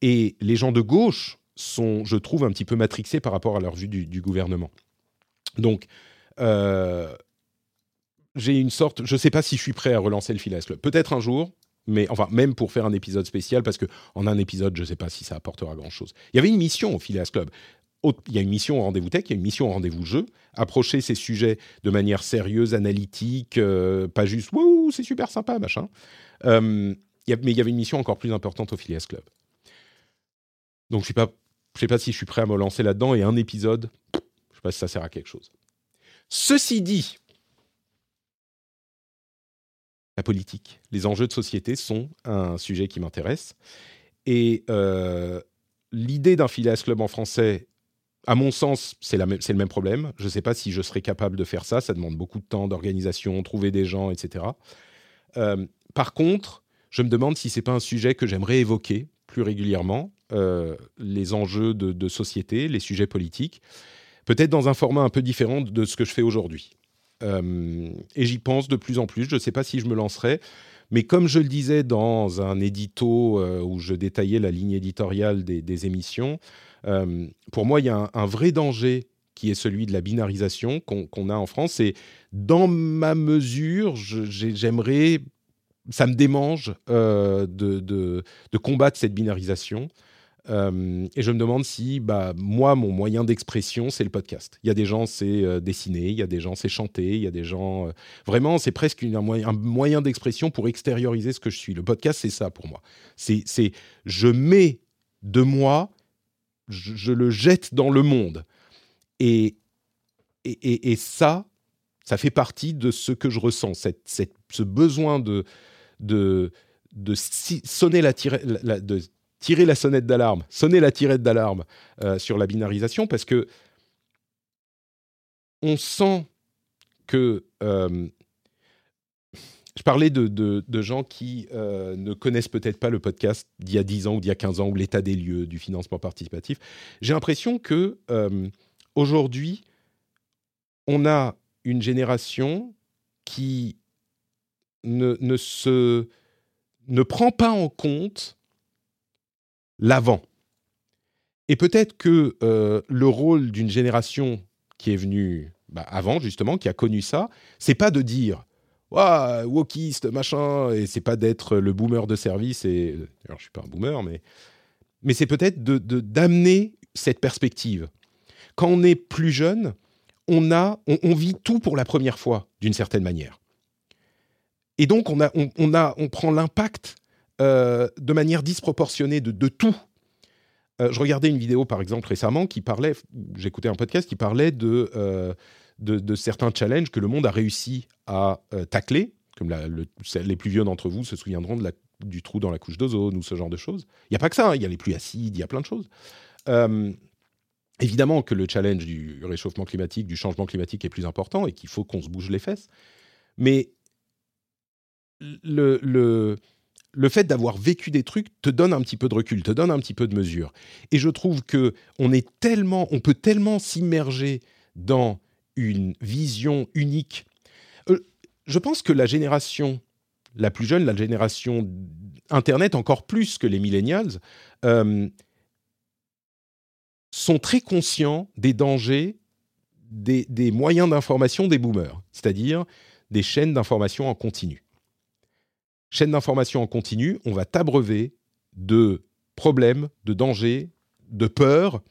et les gens de gauche sont, je trouve, un petit peu matrixés par rapport à leur vue du, gouvernement. Donc, j'ai une sorte, je ne sais pas si je suis prêt à relancer le Phileas Club. Peut-être un jour, mais enfin, même pour faire un épisode spécial, parce que en un épisode, je ne sais pas si ça apportera grand-chose. Il y avait une mission au Phileas Club. Il y a une mission au rendez-vous tech, il y a une mission au rendez-vous jeu. Approcher ces sujets de manière sérieuse, analytique, euh, pas juste « Wouh, c'est super sympa, machin euh, Mais il y avait une mission encore plus importante au Phileas Club. Donc, je ne sais pas si je suis prêt à me lancer là-dedans, et un épisode, je ne sais pas si ça sert à quelque chose. Ceci dit, la politique, les enjeux de société sont un sujet qui m'intéresse. Et euh, l'idée d'un Phileas Club en français, à mon sens, c'est le même problème. Je ne sais pas si je serais capable de faire ça. Ça demande beaucoup de temps, d'organisation, trouver des gens, etc. Euh, par contre, je me demande si c'est pas un sujet que j'aimerais évoquer plus régulièrement, euh, les enjeux de, société, les sujets politiques, peut-être dans un format un peu différent de ce que je fais aujourd'hui. Euh, et j'y pense de plus en plus. Je ne sais pas si je me lancerai. Mais comme je le disais dans un édito où je détaillais la ligne éditoriale des, émissions, euh, pour moi, il y a un, vrai danger qui est celui de la binarisation qu'on a en France. Et dans ma mesure, j'aimerais, ça me démange de, de, combattre cette binarisation. Euh, et je me demande si, bah, moi, mon moyen d'expression, c'est le podcast. Il y a des gens, c'est euh, dessiner, il y a des gens, c'est chanter, il y a des gens. Euh, vraiment, c'est presque un moyen, moyen d'expression pour extérioriser ce que je suis. Le podcast, c'est ça pour moi. C'est, je mets de moi, je, le jette dans le monde. Et, et, et, ça, ça fait partie de ce que je ressens, cette, cette, ce besoin de, de, de sonner la, de tirer la sonnette d'alarme, sonner la tirette d'alarme euh, sur la binarisation parce que on sent que euh, je parlais de, gens qui euh, ne connaissent peut-être pas le podcast d'il y a 10 ans ou d'il y a 15 ans ou l'état des lieux du financement participatif. J'ai l'impression que aujourd'hui, on a une génération qui ne, ne prend pas en compte l'avant. Et peut-être que euh, le rôle d'une génération qui est venue bah, avant, justement, qui a connu ça, c'est pas de dire Waouh, wokiste, machin, et c'est pas d'être le boomer de service. Et alors, je suis pas un boomer, mais mais c'est peut-être de d'amener cette perspective. Quand on est plus jeune, on a on, vit tout pour la première fois d'une certaine manière. Et donc on a on a on prend l'impact euh, de manière disproportionnée de, tout. Euh, je regardais une vidéo, par exemple, récemment, qui parlait, j'écoutais un podcast qui parlait de, euh, de, certains challenges que le monde a réussi à tacler, comme les plus vieux d'entre vous se souviendront du trou dans la couche d'ozone ou ce genre de choses. Il n'y a pas que ça, hein, il y a les pluies acides, il y a plein de choses. évidemment que le challenge du réchauffement climatique, du changement climatique est plus important et qu'il faut qu'on se bouge les fesses. Mais le, le, le fait d'avoir vécu des trucs te donne un petit peu de recul, te donne un petit peu de mesure. Et je trouve que on est tellement, on peut tellement s'immerger dans une vision unique. Euh, je pense que la génération la plus jeune, la génération Internet encore plus que les millennials, euh, sont très conscients des dangers des, des moyens d'information des boomers, c'est-à-dire des chaînes d'information en continu chaîne d'information en continu, on va t'abreuver de problèmes, de dangers, de peurs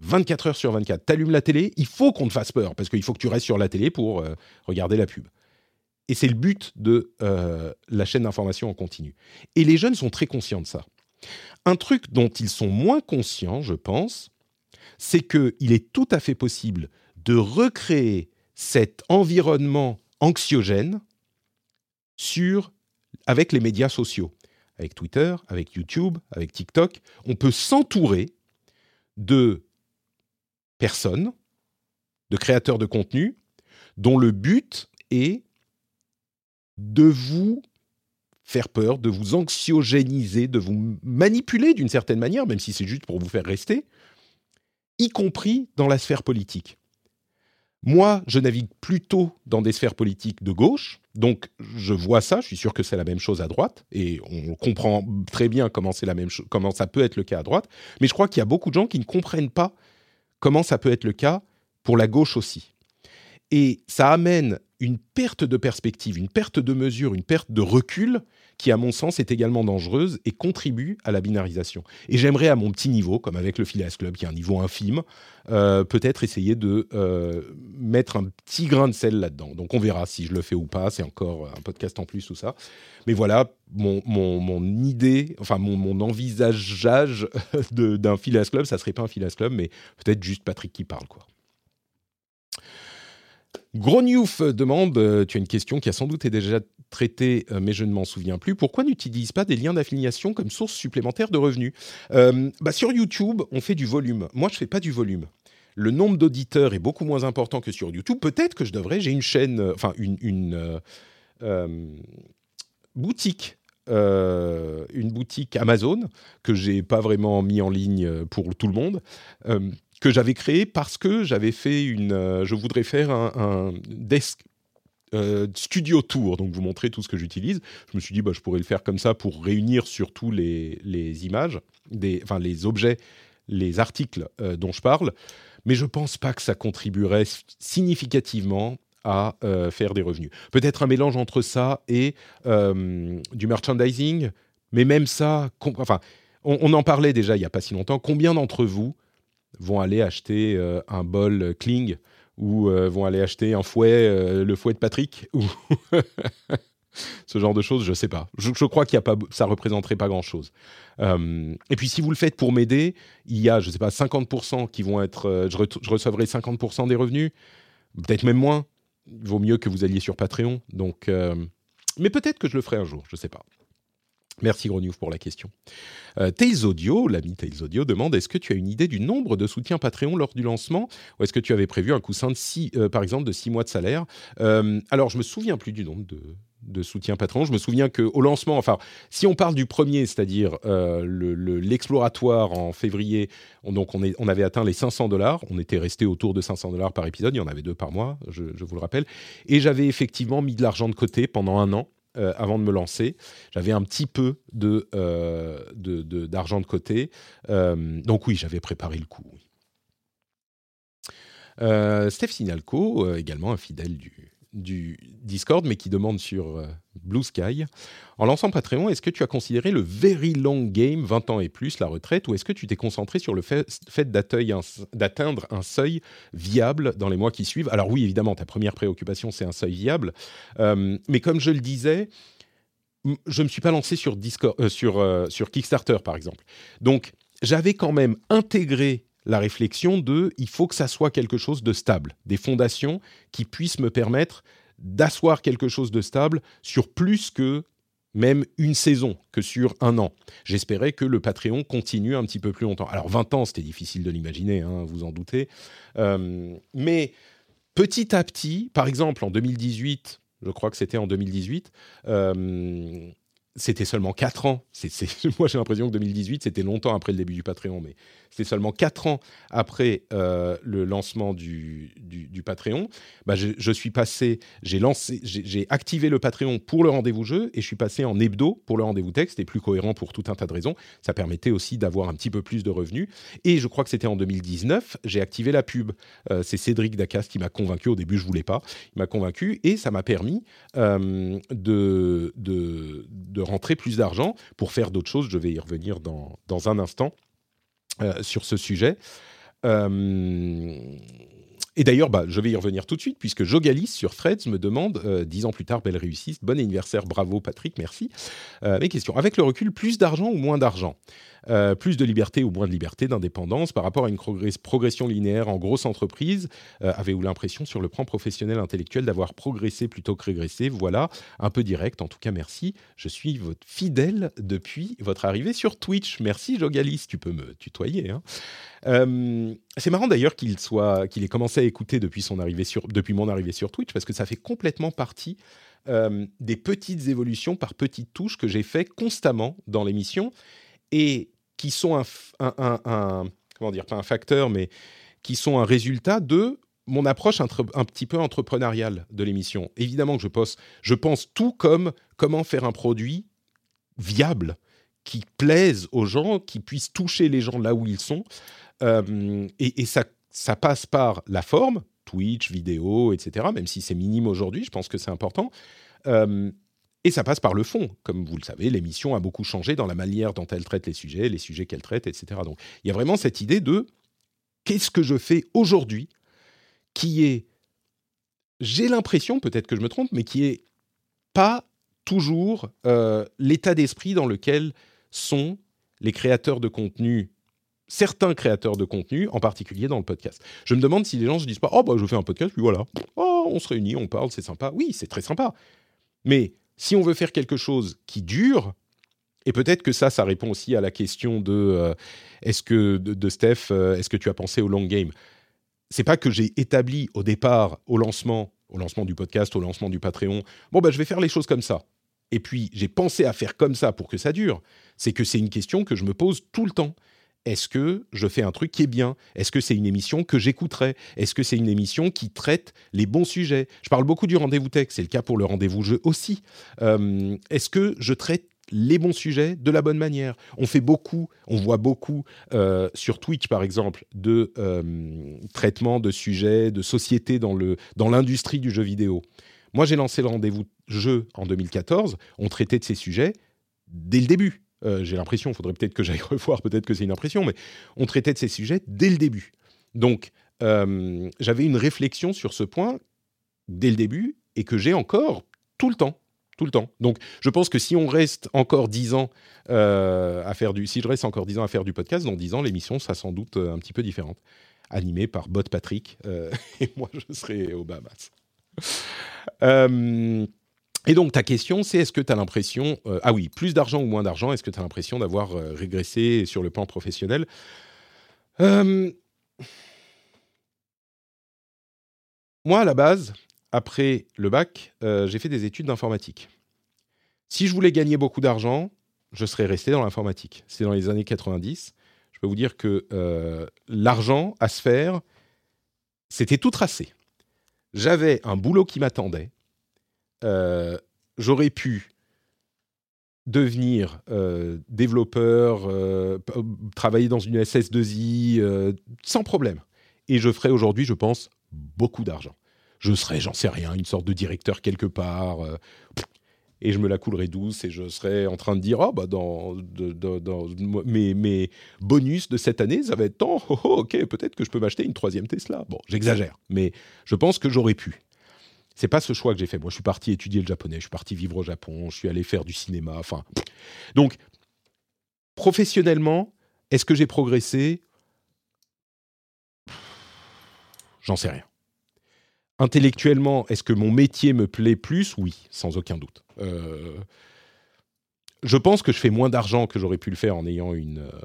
24 heures sur 24. T'allumes la télé, il faut qu'on te fasse peur, parce qu'il faut que tu restes sur la télé pour euh, regarder la pub. Et c'est le but de euh, la chaîne d'information en continu. Et les jeunes sont très conscients de ça. Un truc dont ils sont moins conscients, je pense, c'est qu'il est tout à fait possible de recréer cet environnement anxiogène avec les médias sociaux, avec Twitter, avec YouTube, avec TikTok. On peut s'entourer de personnes, de créateurs de contenu, dont le but est de vous faire peur, de vous anxiogéniser, de vous manipuler d'une certaine manière, même si c'est juste pour vous faire rester, y compris dans la sphère politique. Moi, je navigue plutôt dans des sphères politiques de gauche, donc je vois ça, je suis sûr que c'est la même chose à droite, et on comprend très bien comment, comment ça peut être le cas à droite, mais je crois qu'il y a beaucoup de gens qui ne comprennent pas comment ça peut être le cas pour la gauche aussi. Et ça amène une perte de perspective, une perte de mesure, une perte de recul qui, à mon sens, est également dangereuse et contribue à la binarisation. Et j'aimerais, à mon petit niveau, comme avec le Phileas Club, qui est un niveau infime, euh, peut-être essayer de euh, mettre un petit grain de sel là-dedans. Donc on verra si je le fais ou pas, c'est encore un podcast en plus, tout ça. Mais voilà, mon, mon, idée, enfin mon, mon envisageage d'un Phileas Club, ça serait pas un Phileas Club, mais peut-être juste Patrick qui parle, quoi. Grognouf demande, euh, tu as une question qui a sans doute été déjà traitée, euh, mais je ne m'en souviens plus. Pourquoi n'utilise pas des liens d'affiliation comme source supplémentaire de revenus euh, bah Sur YouTube, on fait du volume. Moi, je ne fais pas du volume. Le nombre d'auditeurs est beaucoup moins important que sur YouTube. Peut-être que je devrais. J'ai une chaîne, enfin une, boutique une boutique Amazon que j'ai pas vraiment mis en ligne pour tout le monde, que j'avais créé parce que j'avais fait une. Euh, je voudrais faire un, desk euh, studio tour, donc vous montrer tout ce que j'utilise. Je me suis dit, bah, je pourrais le faire comme ça pour réunir surtout les, les images, des, enfin les objets, les articles euh, dont je parle. Mais je pense pas que ça contribuerait significativement à faire des revenus. Peut-être un mélange entre ça et du merchandising, mais même ça, enfin, on, on, en parlait déjà il y a pas si longtemps. Combien d'entre vous vont aller acheter euh, un bol Kling ou euh, vont aller acheter un fouet, euh, le fouet de Patrick ou ce genre de choses, je sais pas. Je, crois qu'il y a pas, ça représenterait pas grand chose. et puis si vous le faites pour m'aider, il y a, je sais pas, 50% qui vont être, je, recevrai 50% des revenus, peut-être même moins. Il vaut mieux que vous alliez sur Patreon. Donc, mais peut-être que je le ferai un jour, je sais pas. Merci Gros pour la question. Euh, Tails Audio, l'ami Tails Audio, demande est-ce que tu as une idée du nombre de soutiens Patreon lors du lancement Ou est-ce que tu avais prévu un coussin de six, euh, par exemple, de 6 mois de salaire? Euh, Alors, je me souviens plus du nombre de, de soutien Patreon. Je me souviens qu'au lancement, enfin, si on parle du premier, c'est-à-dire l'exploratoire en février, on, donc on, avait atteint les 500 dollars. On était resté autour de 500 dollars par épisode. Il y en avait deux par mois, je vous le rappelle. Et j'avais effectivement mis de l'argent de côté pendant un an euh, avant de me lancer. J'avais un petit peu de, euh, d'argent de, côté. Euh, donc oui, j'avais préparé le coup. Steph Sinalco, également un fidèle du, du Discord, mais qui demande sur euh, Blue Sky. En lançant Patreon, est-ce que tu as considéré le very long game, 20 ans et plus, la retraite, ou est-ce que tu t'es concentré sur le fait, d'atteindre un seuil viable dans les mois qui suivent? Alors oui, évidemment, ta première préoccupation, c'est un seuil viable. Euh, mais comme je le disais, je ne me suis pas lancé sur, Discord, euh, sur, sur Kickstarter, par exemple. Donc, j'avais quand même intégré la réflexion de il faut que ça soit quelque chose de stable, des fondations qui puissent me permettre d'asseoir quelque chose de stable sur plus que même une saison, que sur un an. J'espérais que le Patreon continue un petit peu plus longtemps. Alors 20 ans, c'était difficile de l'imaginer, hein, vous en doutez. Euh, mais petit à petit, par exemple en 2018, je crois que c'était en 2018, c'était seulement 4 ans. moi, j'ai l'impression que 2018, c'était longtemps après le début du Patreon, mais c'était seulement 4 ans après euh, le lancement du, Patreon. Bah, je, suis passé, j'ai activé le Patreon pour le rendez-vous jeu et je suis passé en hebdo pour le rendez-vous texte. C'était plus cohérent pour tout un tas de raisons. Ça permettait aussi d'avoir un petit peu plus de revenus. Et je crois que c'était en 2019, j'ai activé la pub. Euh, c'est Cédric Dacas qui m'a convaincu. Au début, je voulais pas. Il m'a convaincu et ça m'a permis euh, de, de, de rentrer plus d'argent pour faire d'autres choses. Je vais y revenir dans, dans un instant euh, sur ce sujet. Euh, et d'ailleurs, bah, je vais y revenir tout de suite, puisque Jogalis sur Freds me demande, euh, dix ans plus tard, belle réussite, bon anniversaire, bravo Patrick, merci. mes questions. Avec le recul, plus d'argent ou moins d'argent? Euh, plus de liberté ou moins de liberté, d'indépendance par rapport à une progression linéaire en grosse entreprise euh, Avez-vous l'impression sur le plan professionnel intellectuel d'avoir progressé plutôt que régressé? Voilà, un peu direct. En tout cas, merci. Je suis votre fidèle depuis votre arrivée sur Twitch. Merci Jogalis, tu peux me tutoyer. Hein. Euh, c'est marrant d'ailleurs qu'il ait commencé à écouter depuis son arrivée sur, depuis mon arrivée sur Twitch parce que ça fait complètement partie des petites évolutions par petites touches que j'ai fait constamment dans l'émission et qui sont un, comment dire, pas un facteur, mais qui sont un résultat de mon approche un, un petit peu entrepreneuriale de l'émission. Évidemment que je pense, je pense tout comme comment faire un produit viable, qui plaise aux gens, qui puisse toucher les gens là où ils sont. Euh, et, ça, ça passe par la forme, Twitch, vidéo, etc., même si c'est minime aujourd'hui, je pense que c'est important. Euh, et ça passe par le fond. Comme vous le savez, l'émission a beaucoup changé dans la manière dont elle traite les sujets, les sujets qu'elle traite, etc. Donc il y a vraiment cette idée de qu'est-ce que je fais aujourd'hui qui est, j'ai l'impression, peut-être que je me trompe, mais qui est pas toujours euh, l'état d'esprit dans lequel sont les créateurs de contenu certains créateurs de contenu, en particulier dans le podcast. Je me demande si les gens se disent pas oh bah je fais un podcast puis voilà, oh on se réunit, on parle, c'est sympa. Oui, c'est très sympa. Mais si on veut faire quelque chose qui dure, et peut-être que ça, ça répond aussi à la question de euh, est-ce que de, Steph, euh, est-ce que tu as pensé au long game? C'est pas que j'ai établi au départ, au lancement, au lancement du podcast, au lancement du Patreon, bon bah je vais faire les choses comme ça. Et puis j'ai pensé à faire comme ça pour que ça dure. C'est que c'est une question que je me pose tout le temps est-ce que je fais un truc qui est bien? Est-ce que c'est une émission que j'écouterai? Est-ce que c'est une émission qui traite les bons sujets? Je parle beaucoup du rendez-vous tech, c'est le cas pour le rendez-vous jeu aussi. Euh, est-ce que je traite les bons sujets de la bonne manière? On fait beaucoup, on voit beaucoup euh, sur Twitch par exemple de euh, traitement de sujets, de sociétés dans le dans l'industrie du jeu vidéo. Moi, j'ai lancé le rendez-vous jeu en 2014. On traitait de ces sujets dès le début. Euh, j'ai l'impression, il faudrait peut-être que j'aille revoir, peut-être que c'est une impression, mais on traitait de ces sujets dès le début. Donc, euh, j'avais une réflexion sur ce point dès le début et que j'ai encore tout le temps. Tout le temps. Donc, je pense que si on reste encore dix ans euh, à faire du, si je reste encore dix ans à faire du podcast, dans dix ans, l'émission sera sans doute un petit peu différente, animée par Bot Patrick et moi, je serai au Bahamas. Et donc ta question, c'est est-ce que tu as l'impression, euh, ah oui, plus d'argent ou moins d'argent, est-ce que tu as l'impression d'avoir euh, régressé sur le plan professionnel? Euh, Moi, à la base, après le bac, j'ai fait des études d'informatique. Si je voulais gagner beaucoup d'argent, je serais resté dans l'informatique. C'est dans les années 90. Je peux vous dire que l'argent à se faire, c'était tout tracé. J'avais un boulot qui m'attendait euh, j'aurais pu devenir euh, développeur, euh, travailler dans une SS2I sans problème. Et je ferais aujourd'hui, je pense, beaucoup d'argent. Je serais, j'en sais rien, une sorte de directeur quelque part. et je me la coulerais douce et je serais en train de dire oh, bah dans, mes, mes, bonus de cette année ça va être tant oh, oh, ok peut-être que je peux m'acheter une troisième Tesla bon j'exagère mais je pense que j'aurais pu c'est pas ce choix que j'ai fait. Moi, je suis parti étudier le japonais, je suis parti vivre au Japon, je suis allé faire du cinéma. Enfin, donc professionnellement, est-ce que j'ai progressé? J'en sais rien. Intellectuellement, est-ce que mon métier me plaît plus? Oui, sans aucun doute. Euh, je pense que je fais moins d'argent que j'aurais pu le faire en ayant une, euh,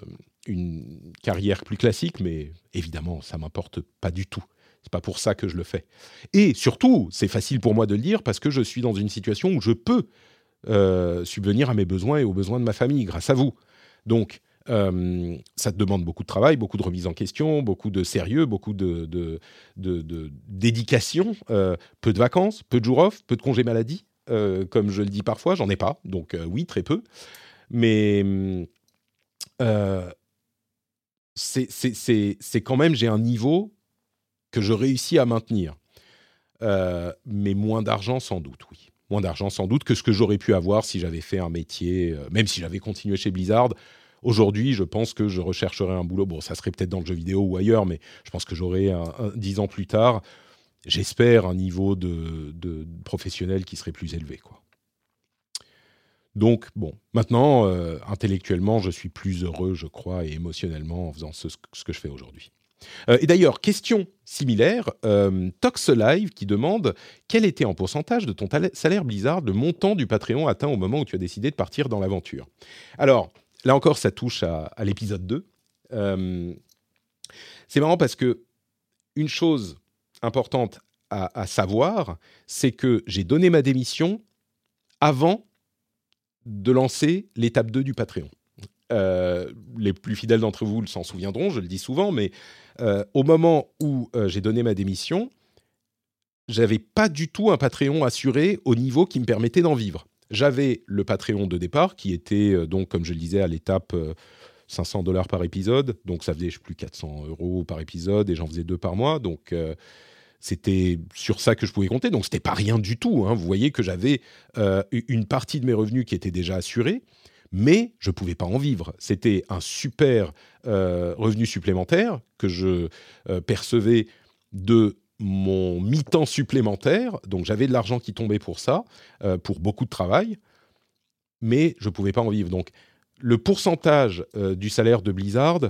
une carrière plus classique, mais évidemment, ça m'importe pas du tout. C'est pas pour ça que je le fais. Et surtout, c'est facile pour moi de le dire parce que je suis dans une situation où je peux euh, subvenir à mes besoins et aux besoins de ma famille grâce à vous. Donc, euh, ça te demande beaucoup de travail, beaucoup de remise en question, beaucoup de sérieux, beaucoup de, dédication, euh, peu de vacances, peu de jours off, peu de congés maladie, comme je le dis parfois, j'en ai pas, donc oui, très peu. Mais c'est quand même, j'ai un niveau que je réussis à maintenir. Euh, mais moins d'argent sans doute, oui. Moins d'argent sans doute que ce que j'aurais pu avoir si j'avais fait un métier, euh, même si j'avais continué chez Blizzard. Aujourd'hui, je pense que je rechercherais un boulot. Bon, ça serait peut-être dans le jeu vidéo ou ailleurs, mais je pense que j'aurais, dix ans plus tard, j'espère, un niveau de, de, professionnel qui serait plus élevé. Quoi. Donc, bon, maintenant, euh, intellectuellement, je suis plus heureux, je crois, et émotionnellement en faisant ce, que je fais aujourd'hui. Euh, et d'ailleurs, question similaire, euh, Tox Live qui demande quel était en pourcentage de ton salaire Blizzard le montant du Patreon atteint au moment où tu as décidé de partir dans l'aventure? Alors, là encore, ça touche à, l'épisode 2. c'est marrant parce que une chose importante à savoir, c'est que j'ai donné ma démission avant de lancer l'étape 2 du Patreon. Euh, les plus fidèles d'entre vous s'en souviendront, je le dis souvent, mais euh, au moment où euh, j'ai donné ma démission, j'avais pas du tout un Patreon assuré au niveau qui me permettait d'en vivre. J'avais le Patreon de départ qui était donc, comme je le disais, à l'étape 500 dollars par épisode, donc ça faisait plus 400 euros par épisode et j'en faisais deux par mois, donc c'était sur ça que je pouvais compter. Donc, c'était pas rien du tout. Hein. Vous voyez que j'avais euh, une partie de mes revenus qui était déjà assurée, mais je pouvais pas en vivre. C'était un super euh, revenu supplémentaire que je euh, percevais de mon mi-temps supplémentaire. Donc, j'avais de l'argent qui tombait pour ça, pour beaucoup de travail, mais je pouvais pas en vivre. Donc, le pourcentage du salaire de Blizzard,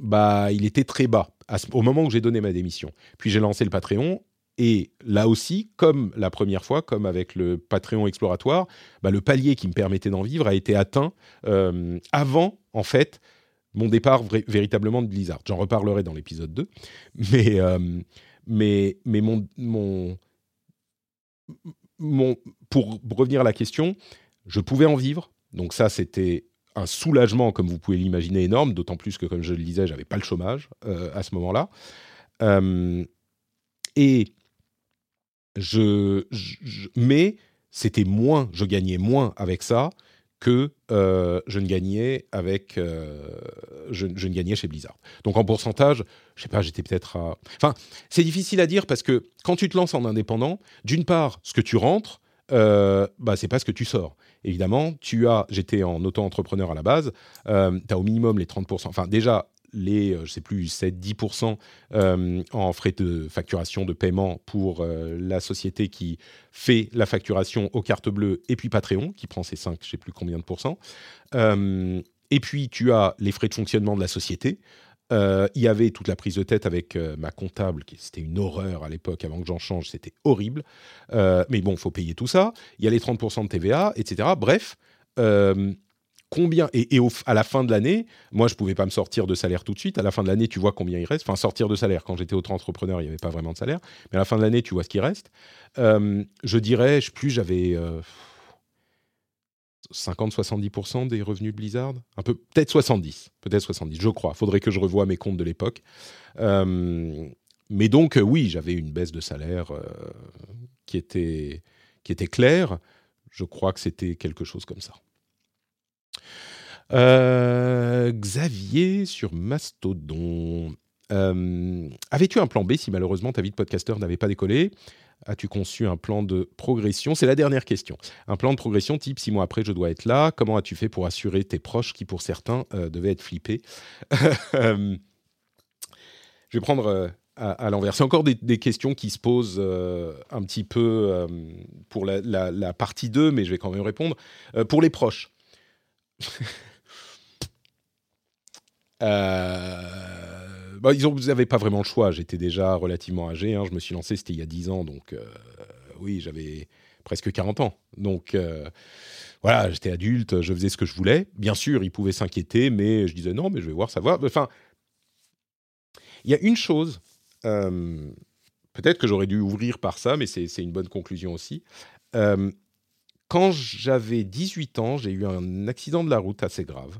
bah, il était très bas au moment où j'ai donné ma démission. Puis j'ai lancé le Patreon. Et là aussi, comme la première fois, comme avec le Patreon exploratoire, bah, le palier qui me permettait d'en vivre a été atteint euh, avant, en fait, mon départ véritablement de Blizzard. J'en reparlerai dans l'épisode 2. Mais, euh, mais, mais mon, mon, mon, pour revenir à la question, je pouvais en vivre. Donc ça, c'était un soulagement, comme vous pouvez l'imaginer, énorme, d'autant plus que, comme je le disais, j'avais pas le chômage euh, à ce moment-là. Et mais c'était moins, je gagnais moins avec ça que euh, je ne gagnais avec, je, je, ne gagnais chez Blizzard. Donc en pourcentage, je sais pas, j'étais peut-être à. Enfin, c'est difficile à dire parce que quand tu te lances en indépendant, d'une part, ce que tu rentres, bah c'est pas ce que tu sors évidemment, tu as, j'étais en auto-entrepreneur à la base, euh, tu as au minimum les 30%, enfin déjà les, euh, je sais plus, 7-10% euh, en frais de facturation, de paiement pour la société qui fait la facturation aux cartes bleues, et puis Patreon, qui prend ses 5, je sais plus combien de pourcents. et puis, tu as les frais de fonctionnement de la société, euh, il y avait toute la prise de tête avec euh, ma comptable, qui c'était une horreur à l'époque, avant que j'en change, c'était horrible. Euh, mais bon, faut payer tout ça. Il y a les 30% de TVA, etc. Bref, combien et, à la fin de l'année, moi je pouvais pas me sortir de salaire tout de suite. À la fin de l'année, tu vois combien il reste. Enfin, sortir de salaire. Quand j'étais autre entrepreneur, il n'y avait pas vraiment de salaire. Mais à la fin de l'année, tu vois ce qui reste. je dirais, plus, j'avais 50-70% des revenus de Blizzard un peu peut-être 70 peut-être 70 je crois faudrait que je revoie mes comptes de l'époque euh, mais donc euh, oui j'avais une baisse de salaire euh, qui était qui était claire je crois que c'était quelque chose comme ça Xavier sur Mastodon avais-tu un plan B si malheureusement ta vie de podcasteur n'avait pas décollé? As-tu conçu un plan de progression? C'est la dernière question. Un plan de progression type six mois après, je dois être là. Comment as-tu fait pour assurer tes proches qui, pour certains, euh, devaient être flippés? Euh, Je vais prendre euh, à, l'envers. C'est encore des, questions qui se posent un petit peu pour la, la, partie 2, mais je vais quand même répondre. pour les proches. Euh bah, ils n'avaient pas vraiment le choix. J'étais déjà relativement âgé. Hein. Je me suis lancé, c'était il y a 10 ans. Donc, euh, oui, j'avais presque 40 ans. Donc, euh, voilà, j'étais adulte, je faisais ce que je voulais. Bien sûr, ils pouvaient s'inquiéter, mais je disais non, mais je vais voir, ça va. Enfin, il y a une chose, peut-être que j'aurais dû ouvrir par ça, mais c'est une bonne conclusion aussi. Quand j'avais 18 ans, j'ai eu un accident de la route assez grave.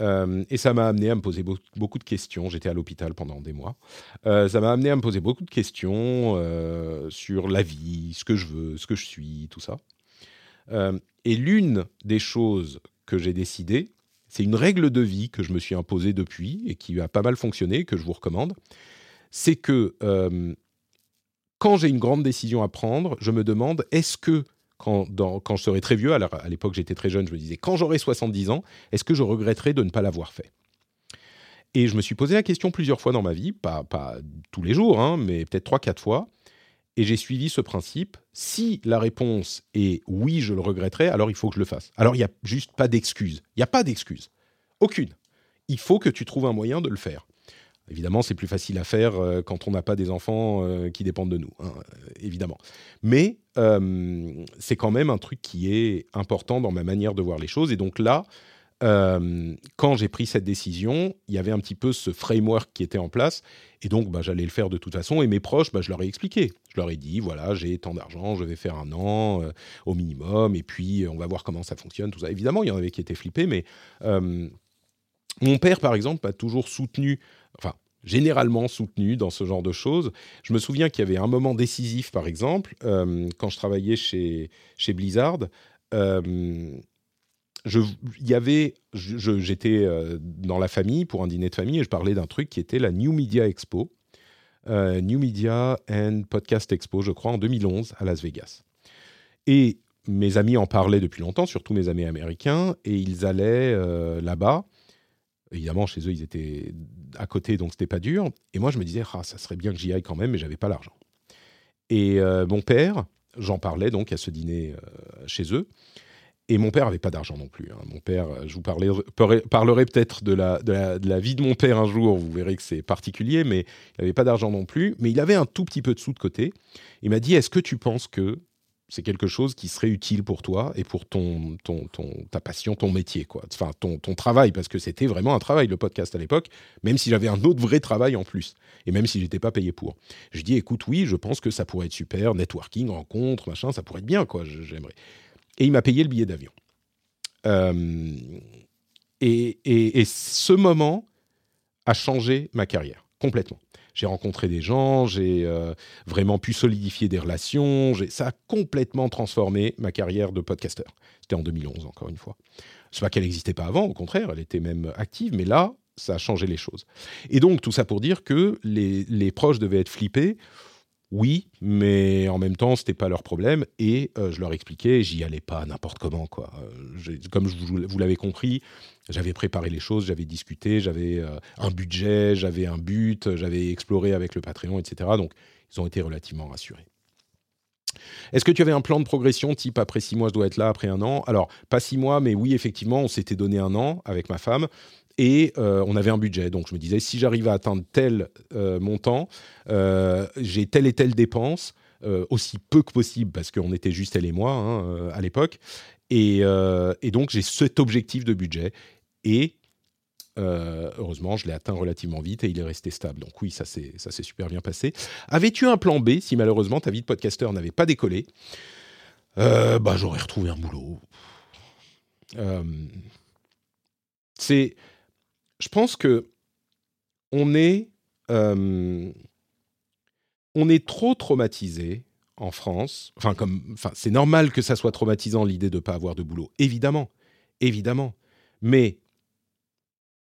Euh, et ça m'a amené à me poser beaucoup de questions. J'étais à l'hôpital pendant des mois. Euh, ça m'a amené à me poser beaucoup de questions euh, sur la vie, ce que je veux, ce que je suis, tout ça. et l'une des choses que j'ai décidé, c'est une règle de vie que je me suis imposée depuis et qui a pas mal fonctionné, que je vous recommande. C'est que quand j'ai une grande décision à prendre, je me demande est-ce que quand, quand je serai très vieux, alors à l'époque j'étais très jeune, je me disais, quand j'aurai 70 ans, est-ce que je regretterai de ne pas l'avoir fait? Et je me suis posé la question plusieurs fois dans ma vie, pas, pas tous les jours, hein, mais peut-être 3-4 fois. et j'ai suivi ce principe. Si la réponse est oui, je le regretterai, alors il faut que je le fasse. Alors il n'y a juste pas d'excuse. Il n'y a pas d'excuse. Aucune. Il faut que tu trouves un moyen de le faire. Évidemment, c'est plus facile à faire euh, quand on n'a pas des enfants euh, qui dépendent de nous, hein, euh, évidemment. Mais c'est quand même un truc qui est important dans ma manière de voir les choses. Et donc là, quand j'ai pris cette décision, il y avait un petit peu ce framework qui était en place. Et donc, bah, j'allais le faire de toute façon. Et mes proches, bah, je leur ai expliqué. Je leur ai dit, voilà, j'ai tant d'argent, je vais faire un an au minimum. Et puis, on va voir comment ça fonctionne, tout ça. Évidemment, il y en avait qui étaient flippés, mais mon père, par exemple, a toujours soutenu, enfin, généralement soutenu dans ce genre de choses. Je me souviens qu'il y avait un moment décisif, par exemple, euh, quand je travaillais chez, chez Blizzard. Euh, y avait, j'étais euh, dans la famille pour un dîner de famille et je parlais d'un truc qui était la New Media Expo, New Media and Podcast Expo, je crois, en 2011 à Las Vegas. Et mes amis en parlaient depuis longtemps, surtout mes amis américains, et ils allaient là-bas Évidemment, chez eux, ils étaient à côté, donc c'était pas dur. Et moi, je me disais, ah, ça serait bien que j'y aille quand même, mais j'avais pas l'argent. Et euh, mon père, j'en parlais donc à ce dîner euh, chez eux. Et mon père avait pas d'argent non plus. Hein. Mon père, je vous parlerai peut-être de la, de, la, de la, vie de mon père un jour, vous verrez que c'est particulier, mais il n'avait pas d'argent non plus. Mais il avait un tout petit peu de sous de côté. Il m'a dit, est-ce que tu penses que c'est quelque chose qui serait utile pour toi et pour ton, ta passion, ton métier, quoi. Enfin, ton, travail, parce que c'était vraiment un travail, le podcast à l'époque, même si j'avais un autre vrai travail en plus, et même si j'étais pas payé pour. Je dis, écoute, oui, je pense que ça pourrait être super, networking, rencontre, machin, ça pourrait être bien, quoi, j'aimerais. Et il m'a payé le billet d'avion. Euh, et, et ce moment a changé ma carrière, complètement j'ai rencontré des gens, j'ai euh, vraiment pu solidifier des relations. Ça a complètement transformé ma carrière de podcasteur. C'était en 2011, encore une fois. C'est pas qu'elle n'existait pas avant, au contraire, elle était même active, mais là, ça a changé les choses. Et donc, tout ça pour dire que les, proches devaient être flippés oui, mais en même temps, c'était pas leur problème et euh, je leur expliquais, j'y allais pas n'importe comment quoi. Euh, comme vous l'avez compris, j'avais préparé les choses, j'avais discuté, j'avais euh, un budget, j'avais un but, j'avais exploré avec le Patreon, etc. Donc, ils ont été relativement rassurés. Est-ce que tu avais un plan de progression type après six mois, je dois être là, après un an? Alors, pas six mois, mais oui, effectivement, on s'était donné un an avec ma femme et euh, on avait un budget. Donc je me disais, si j'arrive à atteindre tel euh, montant, j'ai telle et telle dépense, aussi peu que possible, parce qu'on était juste elle et moi hein, à l'époque. Et, donc j'ai cet objectif de budget. Et heureusement, je l'ai atteint relativement vite et il est resté stable. Donc oui, ça s'est super bien passé. Avais-tu un plan B si malheureusement ta vie de podcasteur n'avait pas décollé? Bah, J'aurais retrouvé un boulot. c'est je pense que on est, euh, on est trop traumatisé en France. Enfin, comme, enfin, c'est normal que ça soit traumatisant l'idée de ne pas avoir de boulot, évidemment, évidemment. Mais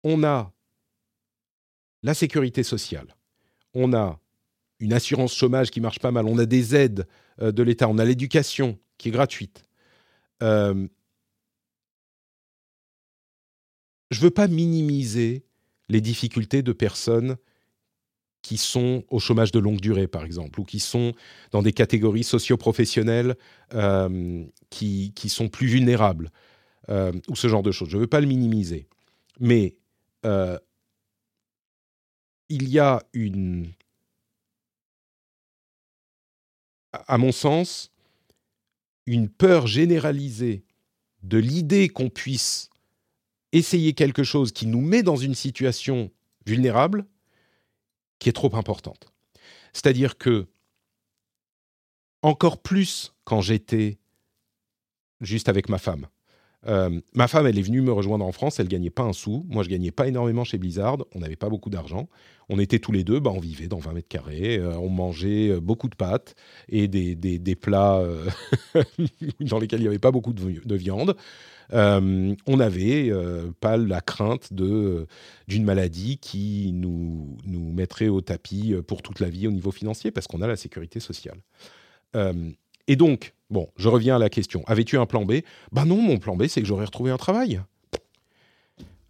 on a la sécurité sociale, on a une assurance chômage qui marche pas mal, on a des aides euh, de l'État, on a l'éducation qui est gratuite. Euh, je veux pas minimiser les difficultés de personnes qui sont au chômage de longue durée, par exemple, ou qui sont dans des catégories socio-professionnelles euh, qui, sont plus vulnérables, ou ce genre de choses. Je ne veux pas le minimiser. Mais euh, il y a une... À mon sens, une peur généralisée de l'idée qu'on puisse essayer quelque chose qui nous met dans une situation vulnérable qui est trop importante. C'est-à-dire que, encore plus quand j'étais juste avec ma femme, euh, ma femme, elle est venue me rejoindre en France, elle gagnait pas un sou. Moi, je gagnais pas énormément chez Blizzard, on n'avait pas beaucoup d'argent. On était tous les deux, bah, on vivait dans 20 mètres carrés, euh, on mangeait euh, beaucoup de pâtes et des, des, des plats dans lesquels il n'y avait pas beaucoup de, de viande. on n'avait pas la crainte d'une maladie qui nous, nous mettrait au tapis pour toute la vie au niveau financier, parce qu'on a la sécurité sociale. et donc, Bon, je reviens à la question. Avais-tu un plan B? Ben non, mon plan B, c'est que j'aurais retrouvé un travail.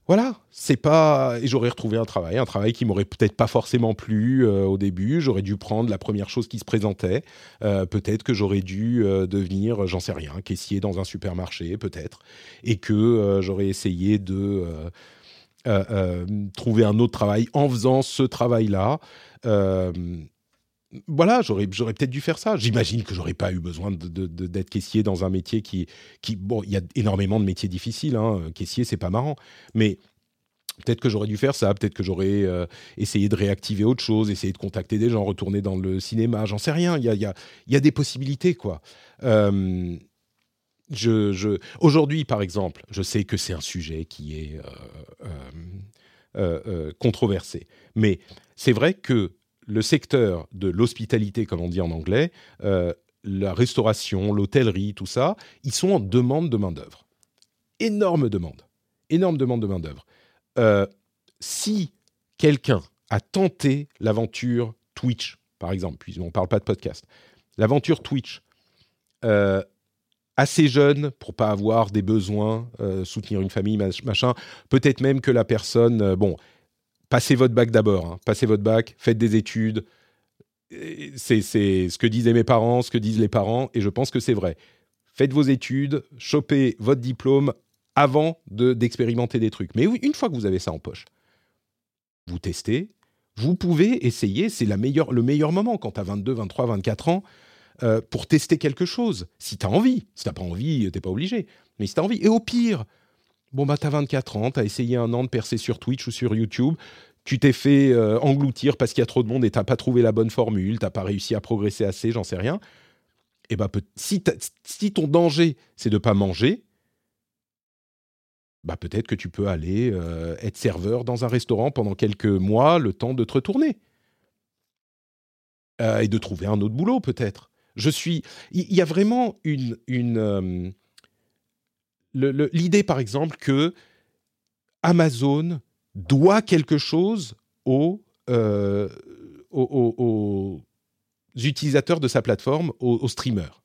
voilà, c'est pas. Et j'aurais retrouvé un travail, un travail qui m'aurait peut-être pas forcément plu euh, au début. J'aurais dû prendre la première chose qui se présentait. Euh, peut-être que j'aurais dû euh, devenir, j'en sais rien, caissier dans un supermarché, peut-être. Et que j'aurais essayé de trouver un autre travail en faisant ce travail-là. Voilà, j'aurais, j'aurais peut-être dû faire ça. J'imagine que j'aurais pas eu besoin de, d'être caissier dans un métier qui, qui, bon, il y a énormément de métiers difficiles. Hein. Caissier, c'est pas marrant, mais Peut-être que j'aurais dû faire ça, peut-être que j'aurais euh, essayé de réactiver autre chose, essayer de contacter des gens, retourner dans le cinéma, j'en sais rien. Il y a, y, a, y a, des possibilités, quoi. Euh, je, je... Aujourd'hui, par exemple, je sais que c'est un sujet qui est euh, controversé, mais c'est vrai que le secteur de l'hospitalité, comme on dit en anglais, la restauration, l'hôtellerie, tout ça, ils sont en demande de main-d'œuvre. Énorme demande. Énorme demande de main-d'œuvre. Euh, si quelqu'un a tenté l'aventure Twitch, par exemple, puisqu'on ne parle pas de podcast, l'aventure Twitch, euh, assez jeune pour pas avoir des besoins, euh, soutenir une famille, machin, peut-être même que la personne, bon, passez votre bac d'abord, hein, passez votre bac, faites des études, c'est ce que disaient mes parents, ce que disent les parents, et je pense que c'est vrai. Faites vos études, chopez votre diplôme, avant d'expérimenter des trucs. Mais une fois que vous avez ça en poche, vous testez, vous pouvez essayer, c'est le meilleur moment quand tu as 22, 23, 24 ans, euh, pour tester quelque chose. Si tu as envie. Si tu pas envie, tu pas obligé. Mais si tu as envie. Et au pire, bon, bah, tu as 24 ans, tu as essayé un an de percer sur Twitch ou sur YouTube, tu t'es fait euh, engloutir parce qu'il y a trop de monde et tu pas trouvé la bonne formule, tu pas réussi à progresser assez, j'en sais rien. Et eh bah, si, ton danger, c'est de pas manger, bah peut-être que tu peux aller euh, être serveur dans un restaurant pendant quelques mois, le temps de te retourner. Euh, et de trouver un autre boulot, peut-être. Je suis. Il y, a vraiment une. L'idée, par exemple, que Amazon doit quelque chose aux, aux, utilisateurs de sa plateforme, aux, streamers.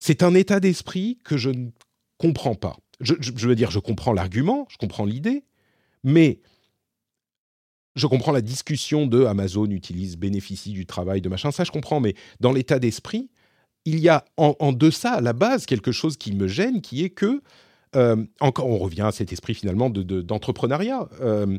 C'est un état d'esprit que je ne comprends pas je, veux dire, je comprends l'argument, je comprends l'idée, mais je comprends la discussion de Amazon utilise, bénéficie du travail de machin, ça je comprends, mais dans l'état d'esprit, il y a en, deçà, à la base, quelque chose qui me gêne, qui est que, euh, encore, on revient à cet esprit finalement d'entrepreneuriat. De,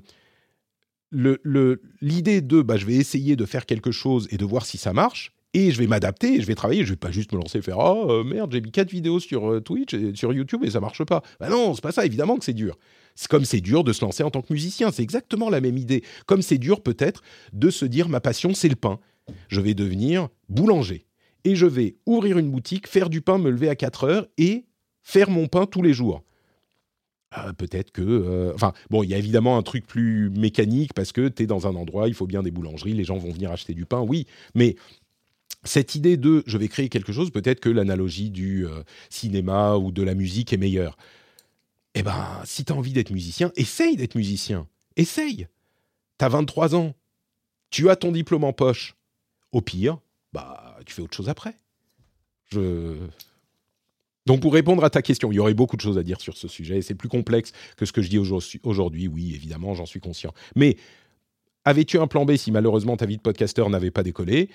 euh, L'idée de, bah, je vais essayer de faire quelque chose et de voir si ça marche, et je vais m'adapter, je vais travailler, je vais pas juste me lancer et faire oh euh, merde j'ai mis quatre vidéos sur Twitch et sur YouTube et ça marche pas. Bah non c'est pas ça évidemment que c'est dur. C'est comme c'est dur de se lancer en tant que musicien, c'est exactement la même idée. Comme c'est dur peut-être de se dire ma passion c'est le pain. Je vais devenir boulanger et je vais ouvrir une boutique, faire du pain, me lever à 4 heures et faire mon pain tous les jours. Euh, peut-être que... enfin, bon, il y a évidemment un truc plus mécanique parce que tu es dans un endroit, il faut bien des boulangeries, les gens vont venir acheter du pain, oui, mais cette idée de je vais créer quelque chose, peut-être que l'analogie du euh, cinéma ou de la musique est meilleure. Eh ben, si tu as envie d'être musicien, essaye d'être musicien. Essaye. Tu as 23 ans. Tu as ton diplôme en poche. Au pire, bah, tu fais autre chose après. Je... Donc, pour répondre à ta question, il y aurait beaucoup de choses à dire sur ce sujet. C'est plus complexe que ce que je dis aujourd'hui. Oui, évidemment, j'en suis conscient. Mais avais-tu un plan B si malheureusement ta vie de podcasteur n'avait pas décollé?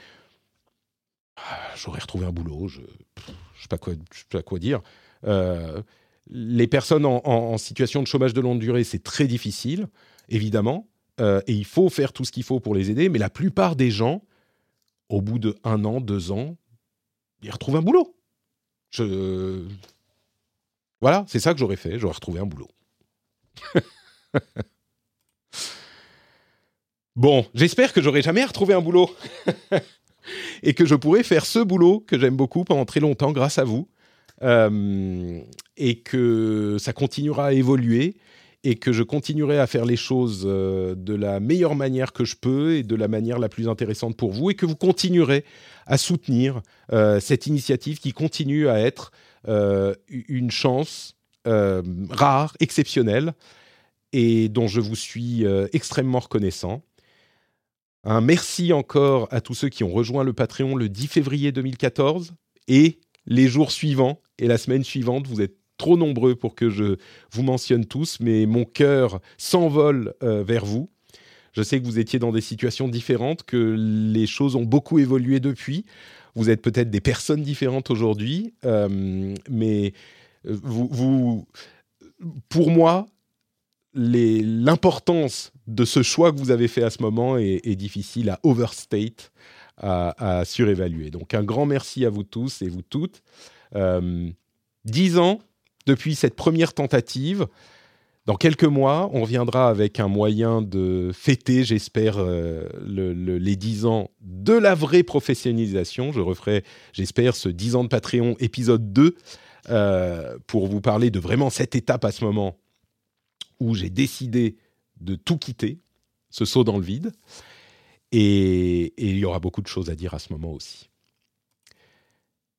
Ah, j'aurais retrouvé un boulot, je ne sais, pas quoi, sais pas quoi dire. Euh, les personnes en, situation de chômage de longue durée, c'est très difficile, évidemment, euh, et il faut faire tout ce qu'il faut pour les aider, mais la plupart des gens, au bout de un an, deux ans, ils retrouvent un boulot. Voilà, c'est ça que j'aurais fait, j'aurais retrouvé un boulot. bon, j'espère que j'aurai jamais retrouvé un boulot. et que je pourrais faire ce boulot que j'aime beaucoup pendant très longtemps grâce à vous, euh, et que ça continuera à évoluer, et que je continuerai à faire les choses euh, de la meilleure manière que je peux et de la manière la plus intéressante pour vous, et que vous continuerez à soutenir euh, cette initiative qui continue à être une chance rare, exceptionnelle, et dont je vous suis extrêmement reconnaissant. Un merci encore à tous ceux qui ont rejoint le Patreon le 10 février 2014 et les jours suivants et la semaine suivante. Vous êtes trop nombreux pour que je vous mentionne tous, mais mon cœur s'envole euh, vers vous. Je sais que vous étiez dans des situations différentes, que les choses ont beaucoup évolué depuis. Vous êtes peut-être des personnes différentes aujourd'hui, euh, mais euh, vous, pour moi, l'importance de ce choix que vous avez fait à ce moment est, difficile à overstate, à, à, surévaluer. Donc un grand merci à vous tous et vous toutes. dix ans depuis cette première tentative. Dans quelques mois, on reviendra avec un moyen de fêter, j'espère, euh, les 10 ans de la vraie professionnalisation. Je referai, j'espère, ce 10 ans de Patreon épisode 2 euh, pour vous parler de vraiment cette étape à ce moment où j'ai décidé de tout quitter, ce saut dans le vide. et il y aura beaucoup de choses à dire à ce moment aussi.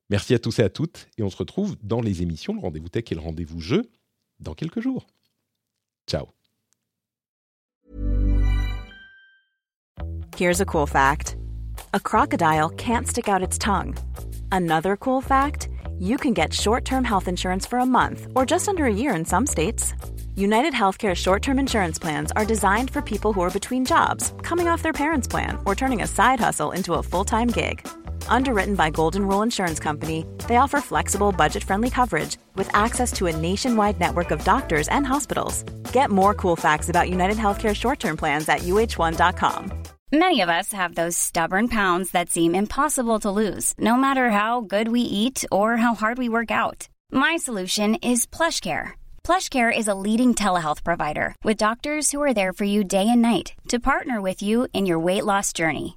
Merci à tous et à toutes, et on se retrouve dans les émissions Le Rendez-vous Tech et le Rendez-vous Jeu dans quelques jours. Ciao. Here's a cool fact. A crocodile can't stick out its tongue. Another cool fact, you can get short-term health insurance for a month or just under a year in some states. United Healthcare short-term insurance plans are designed for people who are between jobs, coming off their parents' plan, or turning a side hustle into a full-time gig. Underwritten by Golden Rule Insurance Company, they offer flexible, budget friendly coverage with access to a nationwide network of doctors and hospitals. Get more cool facts about United Healthcare short term plans at uh1.com. Many of us have those stubborn pounds that seem impossible to lose, no matter how good we eat or how hard we work out. My solution is PlushCare. PlushCare is a leading telehealth provider with doctors who are there for you day and night to partner with you in your weight loss journey.